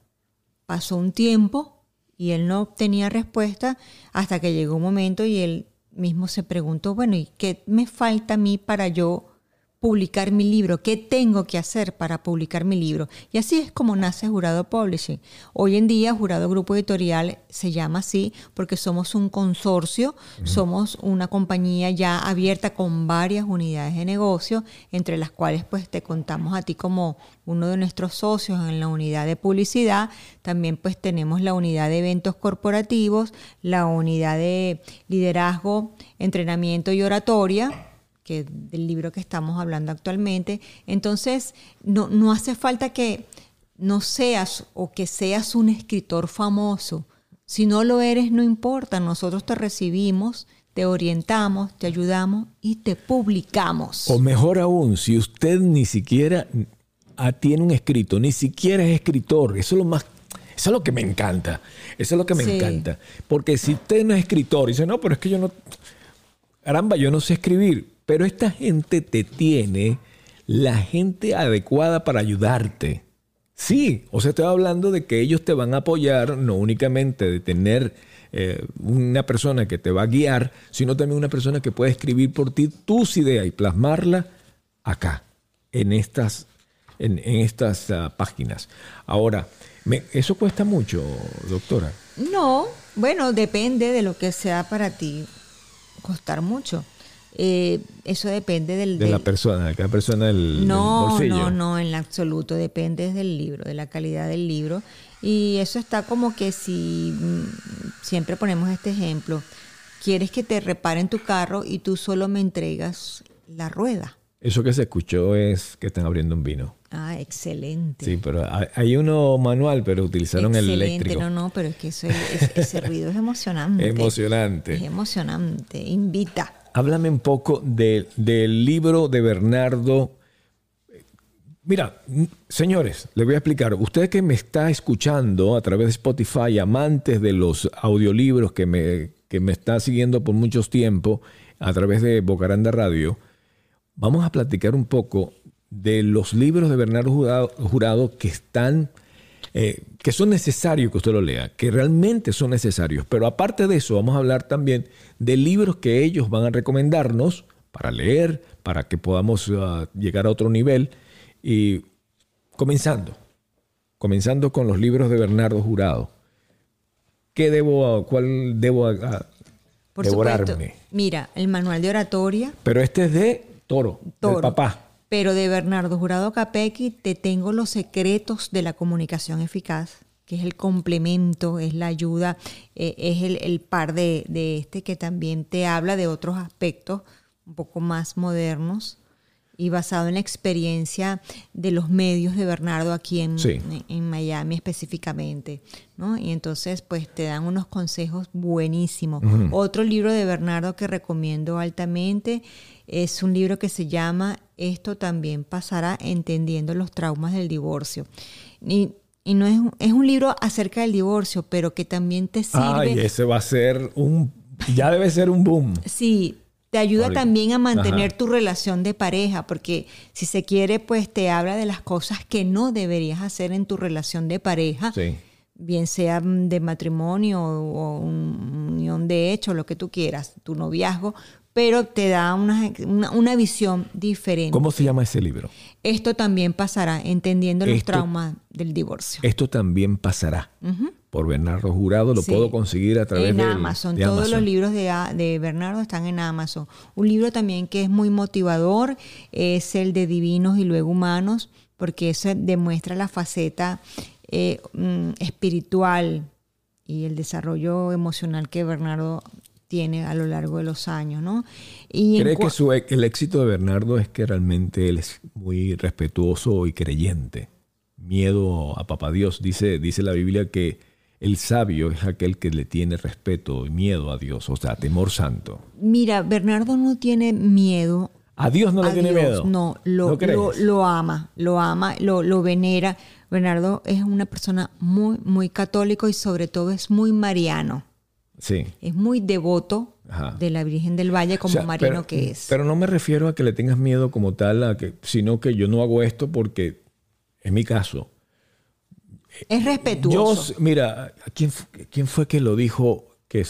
Pasó un tiempo, y él no obtenía respuesta hasta que llegó un momento y él mismo se preguntó, bueno, ¿y qué me falta a mí para yo publicar mi libro? ¿Qué tengo que hacer para publicar mi libro? Y así es como nace Jurado Publishing. Hoy en día Jurado Grupo Editorial se llama así porque somos un consorcio, somos una compañía ya abierta con varias unidades de negocio, entre las cuales pues te contamos a ti como uno de nuestros socios en la unidad de publicidad. También pues tenemos la unidad de eventos corporativos, la unidad de liderazgo, entrenamiento y oratoria que del libro que estamos hablando actualmente. Entonces, no, no hace falta que no seas o que seas un escritor famoso. Si no lo eres, no importa. Nosotros te recibimos, te orientamos, te ayudamos y te publicamos. O mejor aún, si usted ni siquiera tiene un escrito, ni siquiera es escritor, eso es lo más eso es lo que me encanta. Eso es lo que me encanta. Porque si usted no es escritor y dice, no, pero es que yo no. Caramba, yo no sé escribir. Pero esta gente te tiene la gente adecuada para ayudarte. Sí, o sea, estoy hablando de que ellos te van a apoyar, no únicamente de tener eh, una persona que te va a guiar, sino también una persona que puede escribir por ti tus ideas y plasmarla acá, en estas, en, estas ah, páginas. Ahora, ¿eso cuesta mucho, doctora? No, bueno, depende de lo que sea para ti costar mucho. Eh, eso depende del, de la persona, de cada persona del, no, bolsillo. No, no, en absoluto. Depende del libro, de la calidad del libro. Y eso está como que si mm, siempre ponemos este ejemplo, quieres que te reparen tu carro y tú solo me entregas la rueda. Eso que se escuchó es que están abriendo un vino. Ah, excelente. Sí, pero hay uno manual, pero utilizaron el eléctrico. No, no, pero es que ese (laughs) ruido es emocionante. emocionante. Es emocionante, invita. Háblame un poco del libro de Bernardo. Mira, señores, les voy a explicar. Usted que me está escuchando a través de Spotify, amantes de los audiolibros que me, que me está siguiendo por muchos tiempos a través de Bocaranda Radio, vamos a platicar un poco de los libros de Bernardo Jurado, que están, eh, que son necesarios que usted lo lea, que realmente son necesarios. Pero aparte de eso, vamos a hablar también de libros que ellos van a recomendarnos para leer, para que podamos uh, llegar a otro nivel. Y comenzando, comenzando con los libros de Bernardo Jurado. ¿Qué debo, cuál debo devorarme? Mira, el manual de oratoria. Pero este es de Toro, Toro. papá. Pero de Bernardo Jurado Capecchi te tengo los secretos de la comunicación eficaz que es el complemento, es la ayuda, eh, es el, par de, este que también te habla de otros aspectos un poco más modernos y basado en la experiencia de los medios de Bernardo aquí en, en, Miami específicamente, ¿no? Y entonces pues te dan unos consejos buenísimos. Otro libro de Bernardo que recomiendo altamente es un libro que se llama Esto también pasará entendiendo los traumas del divorcio. Y y no es, es un libro acerca del divorcio, pero que también te sirve. Ay, ese va a ser un. Ya debe ser un boom. Sí, te ayuda también a mantener tu relación de pareja, porque si se quiere, pues te habla de las cosas que no deberías hacer en tu relación de pareja. Bien sea de matrimonio o, unión de hecho, lo que tú quieras, tu noviazgo, pero te da una, una, visión diferente. ¿Cómo se llama ese libro? Esto también pasará, entendiendo los traumas del divorcio. Esto también pasará. Por Bernardo Jurado lo puedo conseguir a través de Amazon. Todos los libros de, de, Bernardo están en Amazon. Un libro también que es muy motivador es el de Divinos y luego Humanos, porque eso demuestra la faceta eh, mm, espiritual y el desarrollo emocional que Bernardo tiene a lo largo de los años, ¿no? Y ¿Cree que su, el éxito de Bernardo es que realmente él es muy respetuoso y creyente? Miedo a papá Dios. Dice, dice la Biblia que el sabio es aquel que le tiene respeto y miedo a Dios, o sea, temor santo. Mira, Bernardo no tiene miedo. ¿A Dios no le tiene miedo? No, lo, lo, ama, lo ama, lo, lo venera. Bernardo es una persona muy, muy católico y sobre todo es muy mariano. Es muy devoto de la Virgen del Valle como marino que es. Pero no me refiero a que le tengas miedo como tal, a que, sino que yo no hago esto porque es mi caso. Es respetuoso. mira, ¿quién, ¿quién fue que lo dijo que,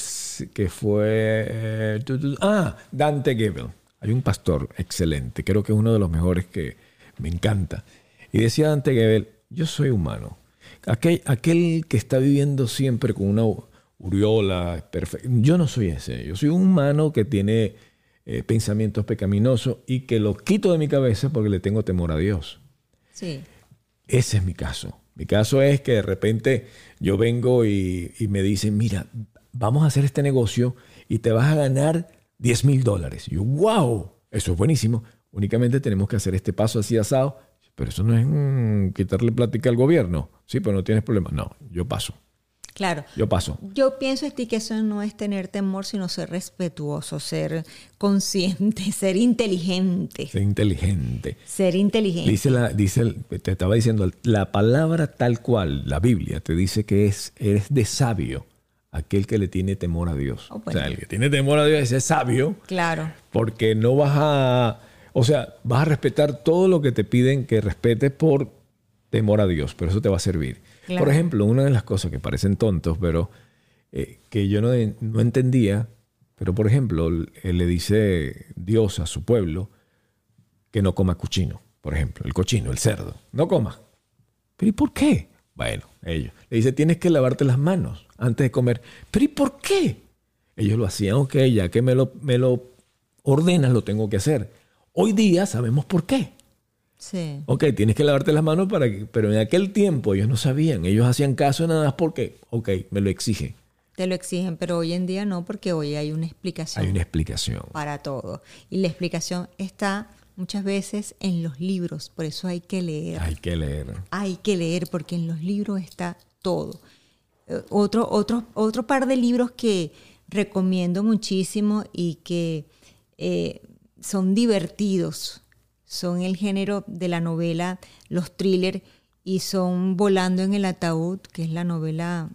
que fue... Eh, ah, Dante Gebel. hay un pastor excelente, creo que es uno de los mejores que me encanta. Y decía Dante Gebel, yo soy humano. Aquel, aquel que está viviendo siempre con una uriola perfecta. Yo no soy ese. Yo soy un humano que tiene eh, pensamientos pecaminosos y que los quito de mi cabeza porque le tengo temor a Dios. Sí. Ese es mi caso. Mi caso es que de repente yo vengo y, me dicen, mira, vamos a hacer este negocio y te vas a ganar 10 mil dólares. Yo, wow, eso es buenísimo. Únicamente tenemos que hacer este paso así asado. Pero eso no es mm, quitarle plática al gobierno. Sí, pero no tienes problema. No, yo paso. Claro. Yo paso. Yo pienso, ti que eso no es tener temor, sino ser respetuoso, ser consciente, (laughs) ser inteligente. Ser inteligente. Ser inteligente. Dice, la, dice te estaba diciendo, la palabra tal cual, la Biblia, te dice que es, eres de sabio aquel que le tiene temor a Dios. Oh, o sea, el que tiene temor a Dios es sabio. Claro. Porque no vas a, o sea, vas a respetar todo lo que te piden que respetes por temor a Dios, pero eso te va a servir. Por ejemplo, una de las cosas que parecen tontos, pero eh, que yo no, entendía, pero por ejemplo, le dice Dios a su pueblo que no coma cochino, por ejemplo, el cochino, el cerdo, no coma. ¿Pero y por qué? Bueno, ellos. Le dice, tienes que lavarte las manos antes de comer. ¿Pero y por qué? Ellos lo hacían, ok, ya que me lo, me lo ordenas, lo tengo que hacer. Hoy día sabemos por qué. Sí. Ok, tienes que lavarte las manos para que... Pero en aquel tiempo ellos no sabían. Ellos hacían caso nada más porque, ok, me lo exige. Te lo exigen, pero hoy en día no, porque hoy hay una explicación. Hay una explicación. Para todo. Y la explicación está muchas veces en los libros, por eso hay que leer. Hay que leer. Hay que leer, porque en los libros está todo. Eh, otro, otro, otro par de libros que recomiendo muchísimo y que eh, son divertidos son el género de la novela, los thrillers, y son Volando en el ataúd, que es la novela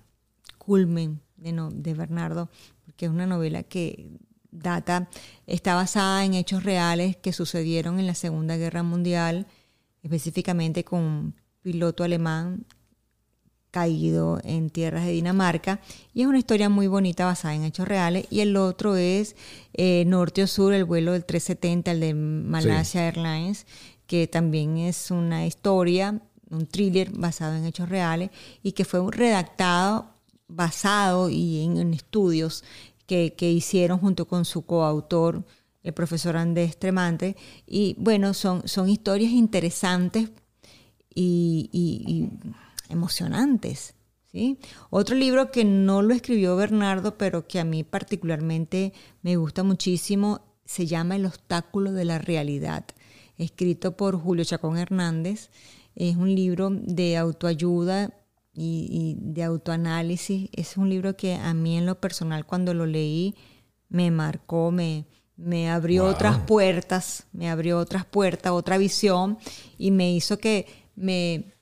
culmen de, de Bernardo, porque es una novela que data, está basada en hechos reales que sucedieron en la Segunda Guerra Mundial, específicamente con un piloto alemán caído en tierras de Dinamarca y es una historia muy bonita basada en hechos reales y el otro es eh, Norte o Sur, el vuelo del 370, el de Malaysia Airlines, que también es una historia, un thriller basado en hechos reales y que fue redactado basado y en, estudios que, hicieron junto con su coautor, el profesor Andrés Tremante. Y bueno, son, son historias interesantes y emocionantes. ¿sí? Otro libro que no lo escribió Bernardo, pero que a mí particularmente me gusta muchísimo, se llama El obstáculo de la realidad, escrito por Julio Chacón Hernández. Es un libro de autoayuda y, de autoanálisis. Es un libro que a mí en lo personal cuando lo leí me marcó, me, me abrió otras puertas, me abrió otras puertas, otra visión y me hizo que me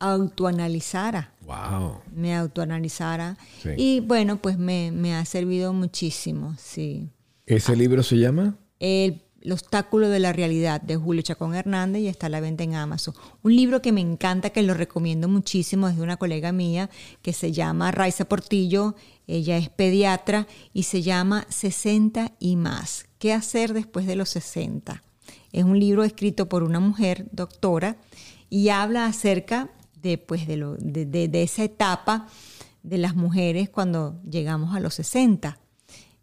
autoanalizara. Wow. Me autoanalizara. Y bueno, pues me, ha servido muchísimo, sí. ¿Ese libro se llama? El, obstáculo de la realidad de Julio Chacón Hernández y está a la venta en Amazon. Un libro que me encanta, que lo recomiendo muchísimo, es de una colega mía que se llama Raiza Portillo. Ella es pediatra y se llama 60 y más. ¿Qué hacer después de los 60? Es un libro escrito por una mujer doctora y habla acerca de, pues, de, lo, de, de, esa etapa de las mujeres cuando llegamos a los 60.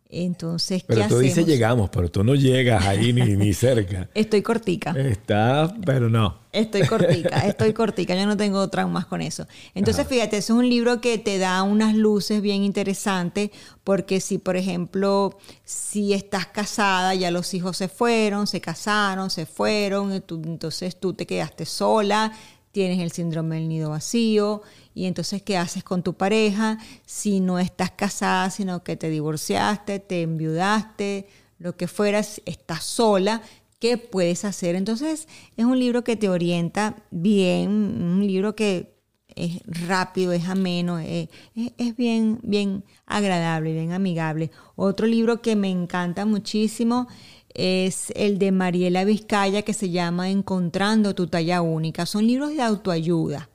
Entonces, pero tú dices llegamos, pero tú no llegas ahí ni, ni (laughs) cerca. Estoy cortica. Está, pero no. Estoy cortica, (laughs) estoy cortica, yo no tengo traumas con eso. Entonces, fíjate, es un libro que te da unas luces bien interesantes, porque si, por ejemplo, si estás casada, ya los hijos se fueron, se casaron, se fueron, entonces tú te quedaste sola, tienes el síndrome del nido vacío y entonces qué haces con tu pareja si no estás casada, sino que te divorciaste, te enviudaste, lo que fueras, estás sola, ¿qué puedes hacer? Entonces es un libro que te orienta bien, un libro que es rápido, es ameno, es, es, bien, bien agradable, bien amigable. Otro libro que me encanta muchísimo es el de Mariela Vizcaya que se llama Encontrando tu talla única. Son libros de autoayuda.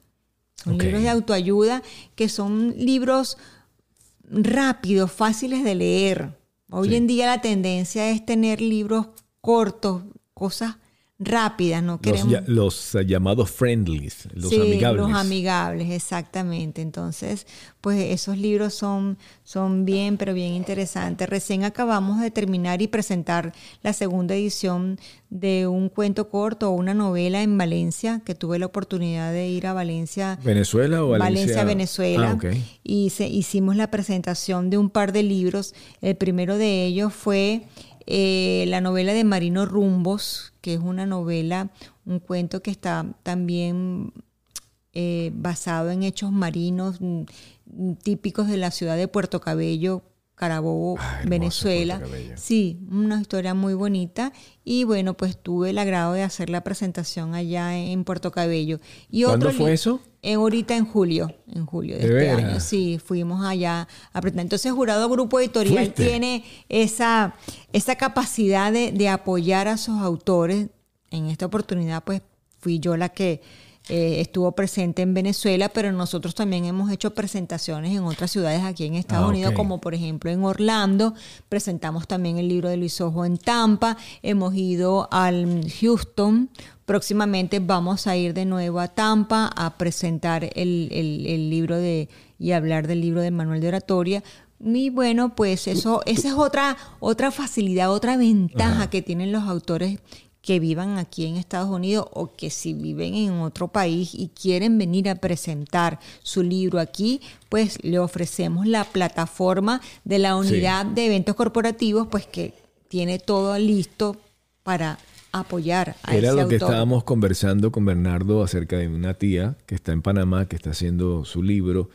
Son libros de autoayuda que son libros rápidos, fáciles de leer. Hoy en día la tendencia es tener libros cortos, cosas rápidas, no queremos... Los, eh, llamados friendlies, los sí, amigables. los amigables, exactamente. Entonces, pues esos libros son, son bien, pero bien interesantes. Recién acabamos de terminar y presentar la segunda edición de un cuento corto o una novela en Valencia, que tuve la oportunidad de ir a Valencia. ¿Venezuela o Valencia? Valencia, Venezuela. Ah, y se, hicimos la presentación de un par de libros. El primero de ellos fue eh, la novela de Marino Rumbos, que es una novela, un cuento que está también eh, basado en hechos marinos mm, típicos de la ciudad de Puerto Cabello, Carabobo, Venezuela. Sí, una historia muy bonita. Y bueno, pues tuve el agrado de hacer la presentación allá en Puerto Cabello. Y ¿Cuándo fue eso? En, ahorita en julio, en julio de, este año. Sí, fuimos allá a presentar. Entonces, Jurado Grupo Editorial tiene esa, esa capacidad de, de apoyar a sus autores. En esta oportunidad, pues fui yo la que eh, estuvo presente en Venezuela, pero nosotros también hemos hecho presentaciones en otras ciudades aquí en Estados ah, Unidos, como por ejemplo en Orlando. Presentamos también el libro de Luis Ojo en Tampa. Hemos ido al Houston. Próximamente vamos a ir de nuevo a Tampa a presentar el, libro de y hablar del libro de Manuel de Oratoria. Y bueno, pues eso, esa es otra, otra facilidad, otra ventaja que tienen los autores que vivan aquí en Estados Unidos o que si viven en otro país y quieren venir a presentar su libro aquí, pues le ofrecemos la plataforma de la unidad de eventos corporativos, pues que tiene todo listo para apoyar a Era lo que estábamos conversando con Bernardo acerca de una tía que está en Panamá, que está haciendo su libro,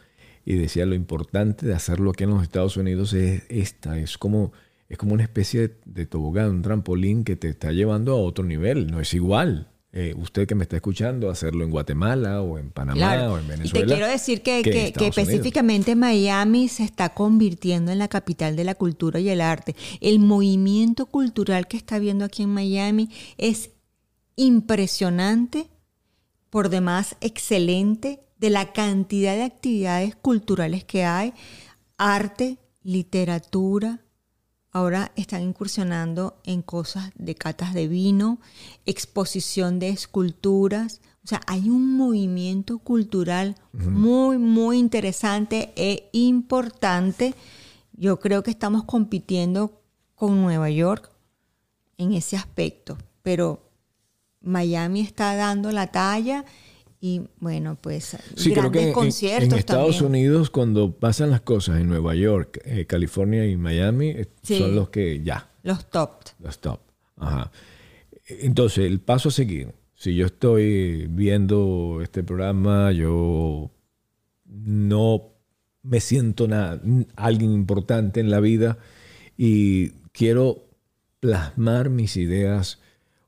y decía lo importante de hacerlo aquí en los Estados Unidos es esta, es como es como una especie de, tobogán, un trampolín que te está llevando a otro nivel. No es igual. Eh, usted que me está escuchando, hacerlo en Guatemala o en Panamá o en Venezuela. Y te quiero decir que, que, específicamente Miami se está convirtiendo en la capital de la cultura y el arte. El movimiento cultural que está viendo aquí en Miami es impresionante, por demás excelente, de la cantidad de actividades culturales que hay, arte, literatura, Ahora están incursionando en cosas de catas de vino, exposición de esculturas. O sea, hay un movimiento cultural muy, muy interesante e importante. Yo creo que estamos compitiendo con Nueva York en ese aspecto, pero Miami está dando la talla y bueno, pues sí, creo que en, Estados Unidos cuando pasan las cosas en Nueva York, eh, California y Miami eh, son los que ya. Los top. Los top. Ajá. Entonces, el paso a seguir. Si yo estoy viendo este programa, yo no me siento nada, alguien importante en la vida y quiero plasmar mis ideas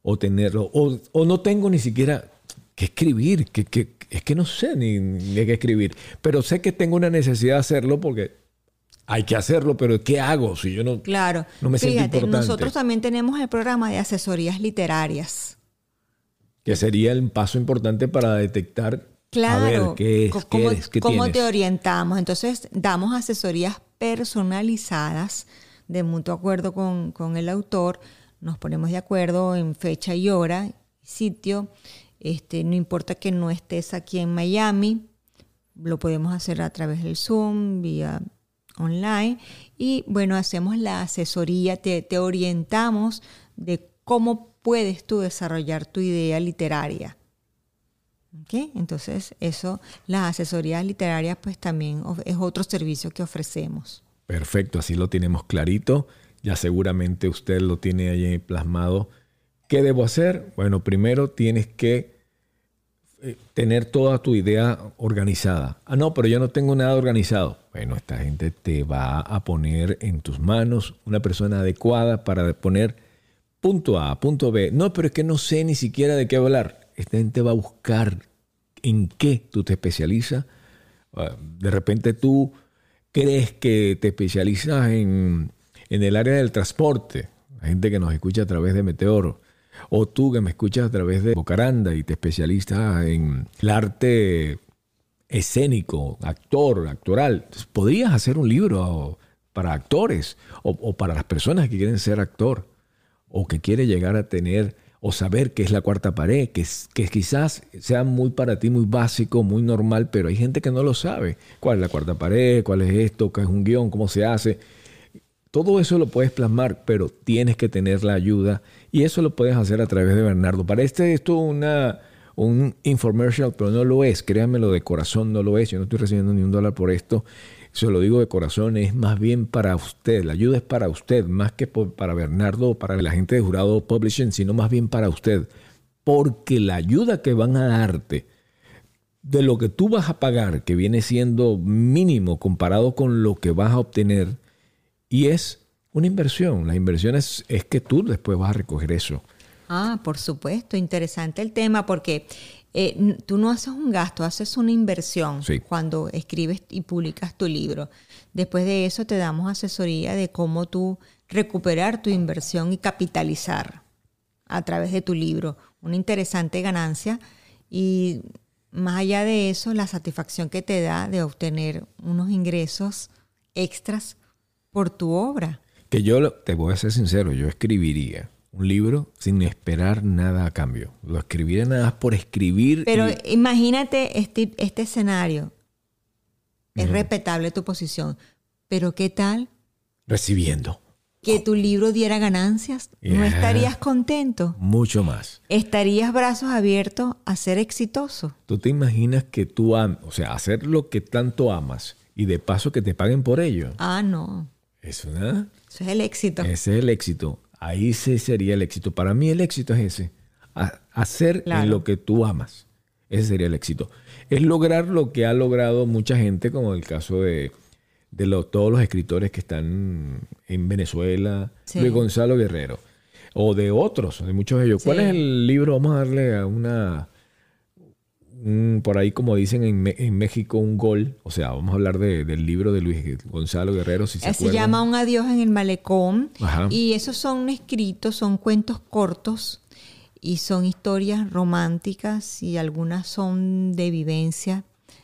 o tenerlo, o, o no tengo ni siquiera ¿Qué escribir? que es que no sé ni, ni, qué escribir. Pero sé que tengo una necesidad de hacerlo porque hay que hacerlo, pero ¿qué hago si yo no, claro. no me siento importante? Nosotros también tenemos el programa de asesorías literarias. Que sería el paso importante para detectar claro, a ver, qué es, cómo, qué cómo te orientamos. Entonces, damos asesorías personalizadas de mutuo acuerdo con, con el autor. Nos ponemos de acuerdo en fecha y hora, sitio este, no importa que no estés aquí en Miami, lo podemos hacer a través del Zoom, vía online. Y bueno, hacemos la asesoría, te, orientamos de cómo puedes tú desarrollar tu idea literaria. Entonces, eso, las asesorías literarias, pues también es otro servicio que ofrecemos. Perfecto, así lo tenemos clarito. Ya seguramente usted lo tiene ahí plasmado ¿Qué debo hacer? Bueno, primero tienes que eh, tener toda tu idea organizada. Ah, no, pero yo no tengo nada organizado. Bueno, esta gente te va a poner en tus manos una persona adecuada para poner punto A, punto B. No, pero es que no sé ni siquiera de qué hablar. Esta gente va a buscar en qué tú te especializas. Ah, de repente tú crees que te especializas en, en el área del transporte. La gente que nos escucha a través de Meteoro o tú que me escuchas a través de Bocaranda y te especialistas en el arte escénico, actor, actoral, podrías hacer un libro para actores o, para las personas que quieren ser actor o que quiere llegar a tener o saber qué es la cuarta pared, que, que quizás sea muy para ti, muy básico, muy normal, pero hay gente que no lo sabe. ¿Cuál es la cuarta pared? ¿Cuál es esto? ¿Qué es un guion? ¿Cómo se hace? Todo eso lo puedes plasmar, pero tienes que tener la ayuda y eso lo puedes hacer a través de Bernardo. Para este esto una, un infomercial, pero no lo es, créanmelo de corazón no lo es. Yo no estoy recibiendo ni un dólar por esto. Se lo digo de corazón, es más bien para usted. La ayuda es para usted, más que para Bernardo o para la gente de Jurado Publishing, sino más bien para usted. Porque la ayuda que van a darte de lo que tú vas a pagar, que viene siendo mínimo comparado con lo que vas a obtener, y es una inversión. La inversión es, es que tú después vas a recoger eso. Ah, por supuesto, interesante el tema porque eh, tú no haces un gasto, haces una inversión cuando escribes y publicas tu libro. Después de eso te damos asesoría de cómo tú recuperar tu inversión y capitalizar a través de tu libro. Una interesante ganancia y más allá de eso, la satisfacción que te da de obtener unos ingresos extras por tu obra. Que yo, te voy a ser sincero, yo escribiría un libro sin esperar nada a cambio. Lo escribiría nada más por escribir. Pero imagínate este, este escenario. Es respetable tu posición. Pero ¿qué tal? Recibiendo. Que tu libro diera ganancias. ¿No estarías contento? Mucho más. ¿Estarías brazos abiertos a ser exitoso? ¿Tú te imaginas que tú amas, o sea, hacer lo que tanto amas y de paso que te paguen por ello? Ah, no. Eso, ¿no? Eso es el éxito. Ese es el éxito. Ahí sí sería el éxito. Para mí el éxito es ese. hacer lo que tú amas. Ese sería el éxito. Es lograr lo que ha logrado mucha gente, como el caso de, todos los escritores que están en Venezuela, de Gonzalo Guerrero, o de otros, de muchos de ellos. ¿Cuál es el libro? Vamos a darle a una por ahí, como dicen en, México, un gol. O sea, vamos a hablar del libro de Luis Gonzalo Guerrero. Si se, se llama Un adiós en el malecón. Y esos son escritos, son cuentos cortos y son historias románticas y algunas son de vivencia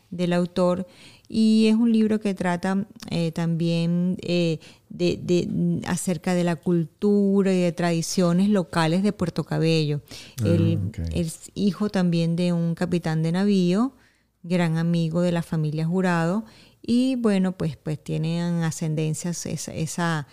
del autor y es un libro que trata eh, también eh, de, acerca de la cultura y de tradiciones locales de Puerto Cabello. Ah, él es hijo también de un capitán de navío, gran amigo de la familia Jurado, y bueno, pues, pues tienen ascendencias esa esa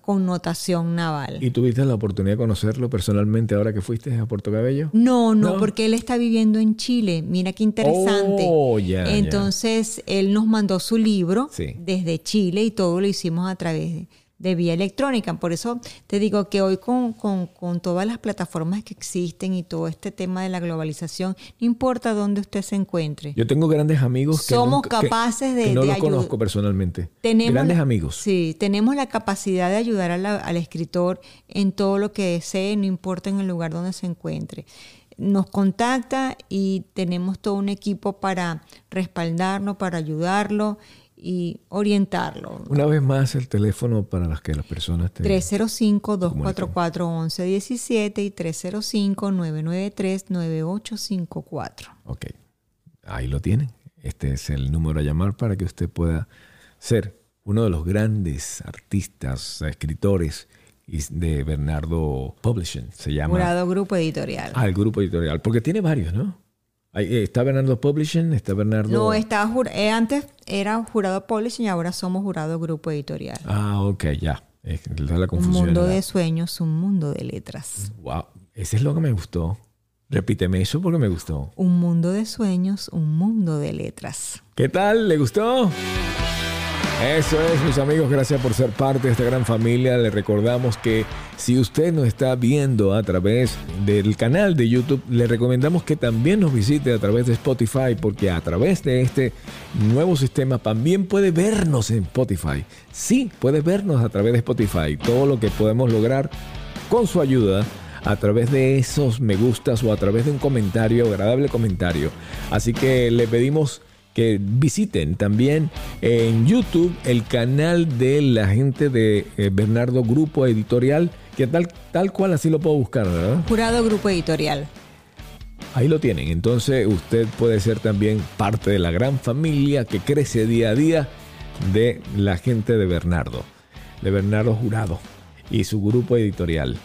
connotación naval. ¿Y tuviste la oportunidad de conocerlo personalmente ahora que fuiste a Puerto Cabello? No, no, porque él está viviendo en Chile. Mira qué interesante. Oh, Entonces, él nos mandó su libro desde Chile y todo lo hicimos a través de de vía electrónica. Por eso te digo que hoy con, todas las plataformas que existen y todo este tema de la globalización, no importa dónde usted se encuentre. Yo tengo grandes amigos que somos capaces de, no los conozco personalmente. Tenemos, grandes amigos. Sí, tenemos la capacidad de ayudar al escritor en todo lo que desee, no importa en el lugar donde se encuentre nos contacta y tenemos todo un equipo para respaldarnos, para ayudarlo y orientarlo. Una vez más, el teléfono para las que las personas te 305-244-1117 y 305-993-9854. Ok, ahí lo tienen. Este es el número a llamar para que usted pueda ser uno de los grandes artistas, escritores de Bernardo Publishing. Se llama. Jurado Grupo Editorial. Ah, el Grupo Editorial. Porque tiene varios, ¿no? Eh, ¿Está Bernardo Publishing? ¿Está Bernardo...? No, estaba eh, antes era jurado Publishing y ahora somos jurado Grupo Editorial. Ah, ok, ya. Es la confusión. Un mundo de sueños, un mundo de letras. Wow, ese es lo que me gustó. Repíteme eso porque me gustó. Un mundo de sueños, un mundo de letras. ¿Qué tal? ¿Le gustó? Eso es, mis amigos, gracias por ser parte de esta gran familia. Le recordamos que si usted nos está viendo a través del canal de YouTube, le recomendamos que también nos visite a través de Spotify, porque a través de este nuevo sistema también puede vernos en Spotify. Sí, puede vernos a través de Spotify. Todo lo que podemos lograr con su ayuda a través de esos me gustas o a través de un comentario, agradable comentario. Así que le pedimos que visiten también en YouTube el canal de la gente de eh, Bernardo Grupo Editorial, que tal, tal cual así lo puedo buscar, ¿verdad? Jurado Grupo Editorial. Ahí lo tienen. Entonces usted puede ser también parte de la gran familia que crece día a día de la gente de Bernardo, de Bernardo Jurado. y su grupo editorial.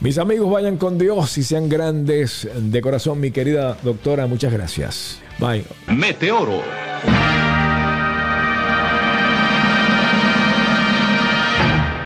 Mis amigos, vayan con Dios y sean grandes de corazón, mi querida doctora. Muchas gracias. Bye. Meteoro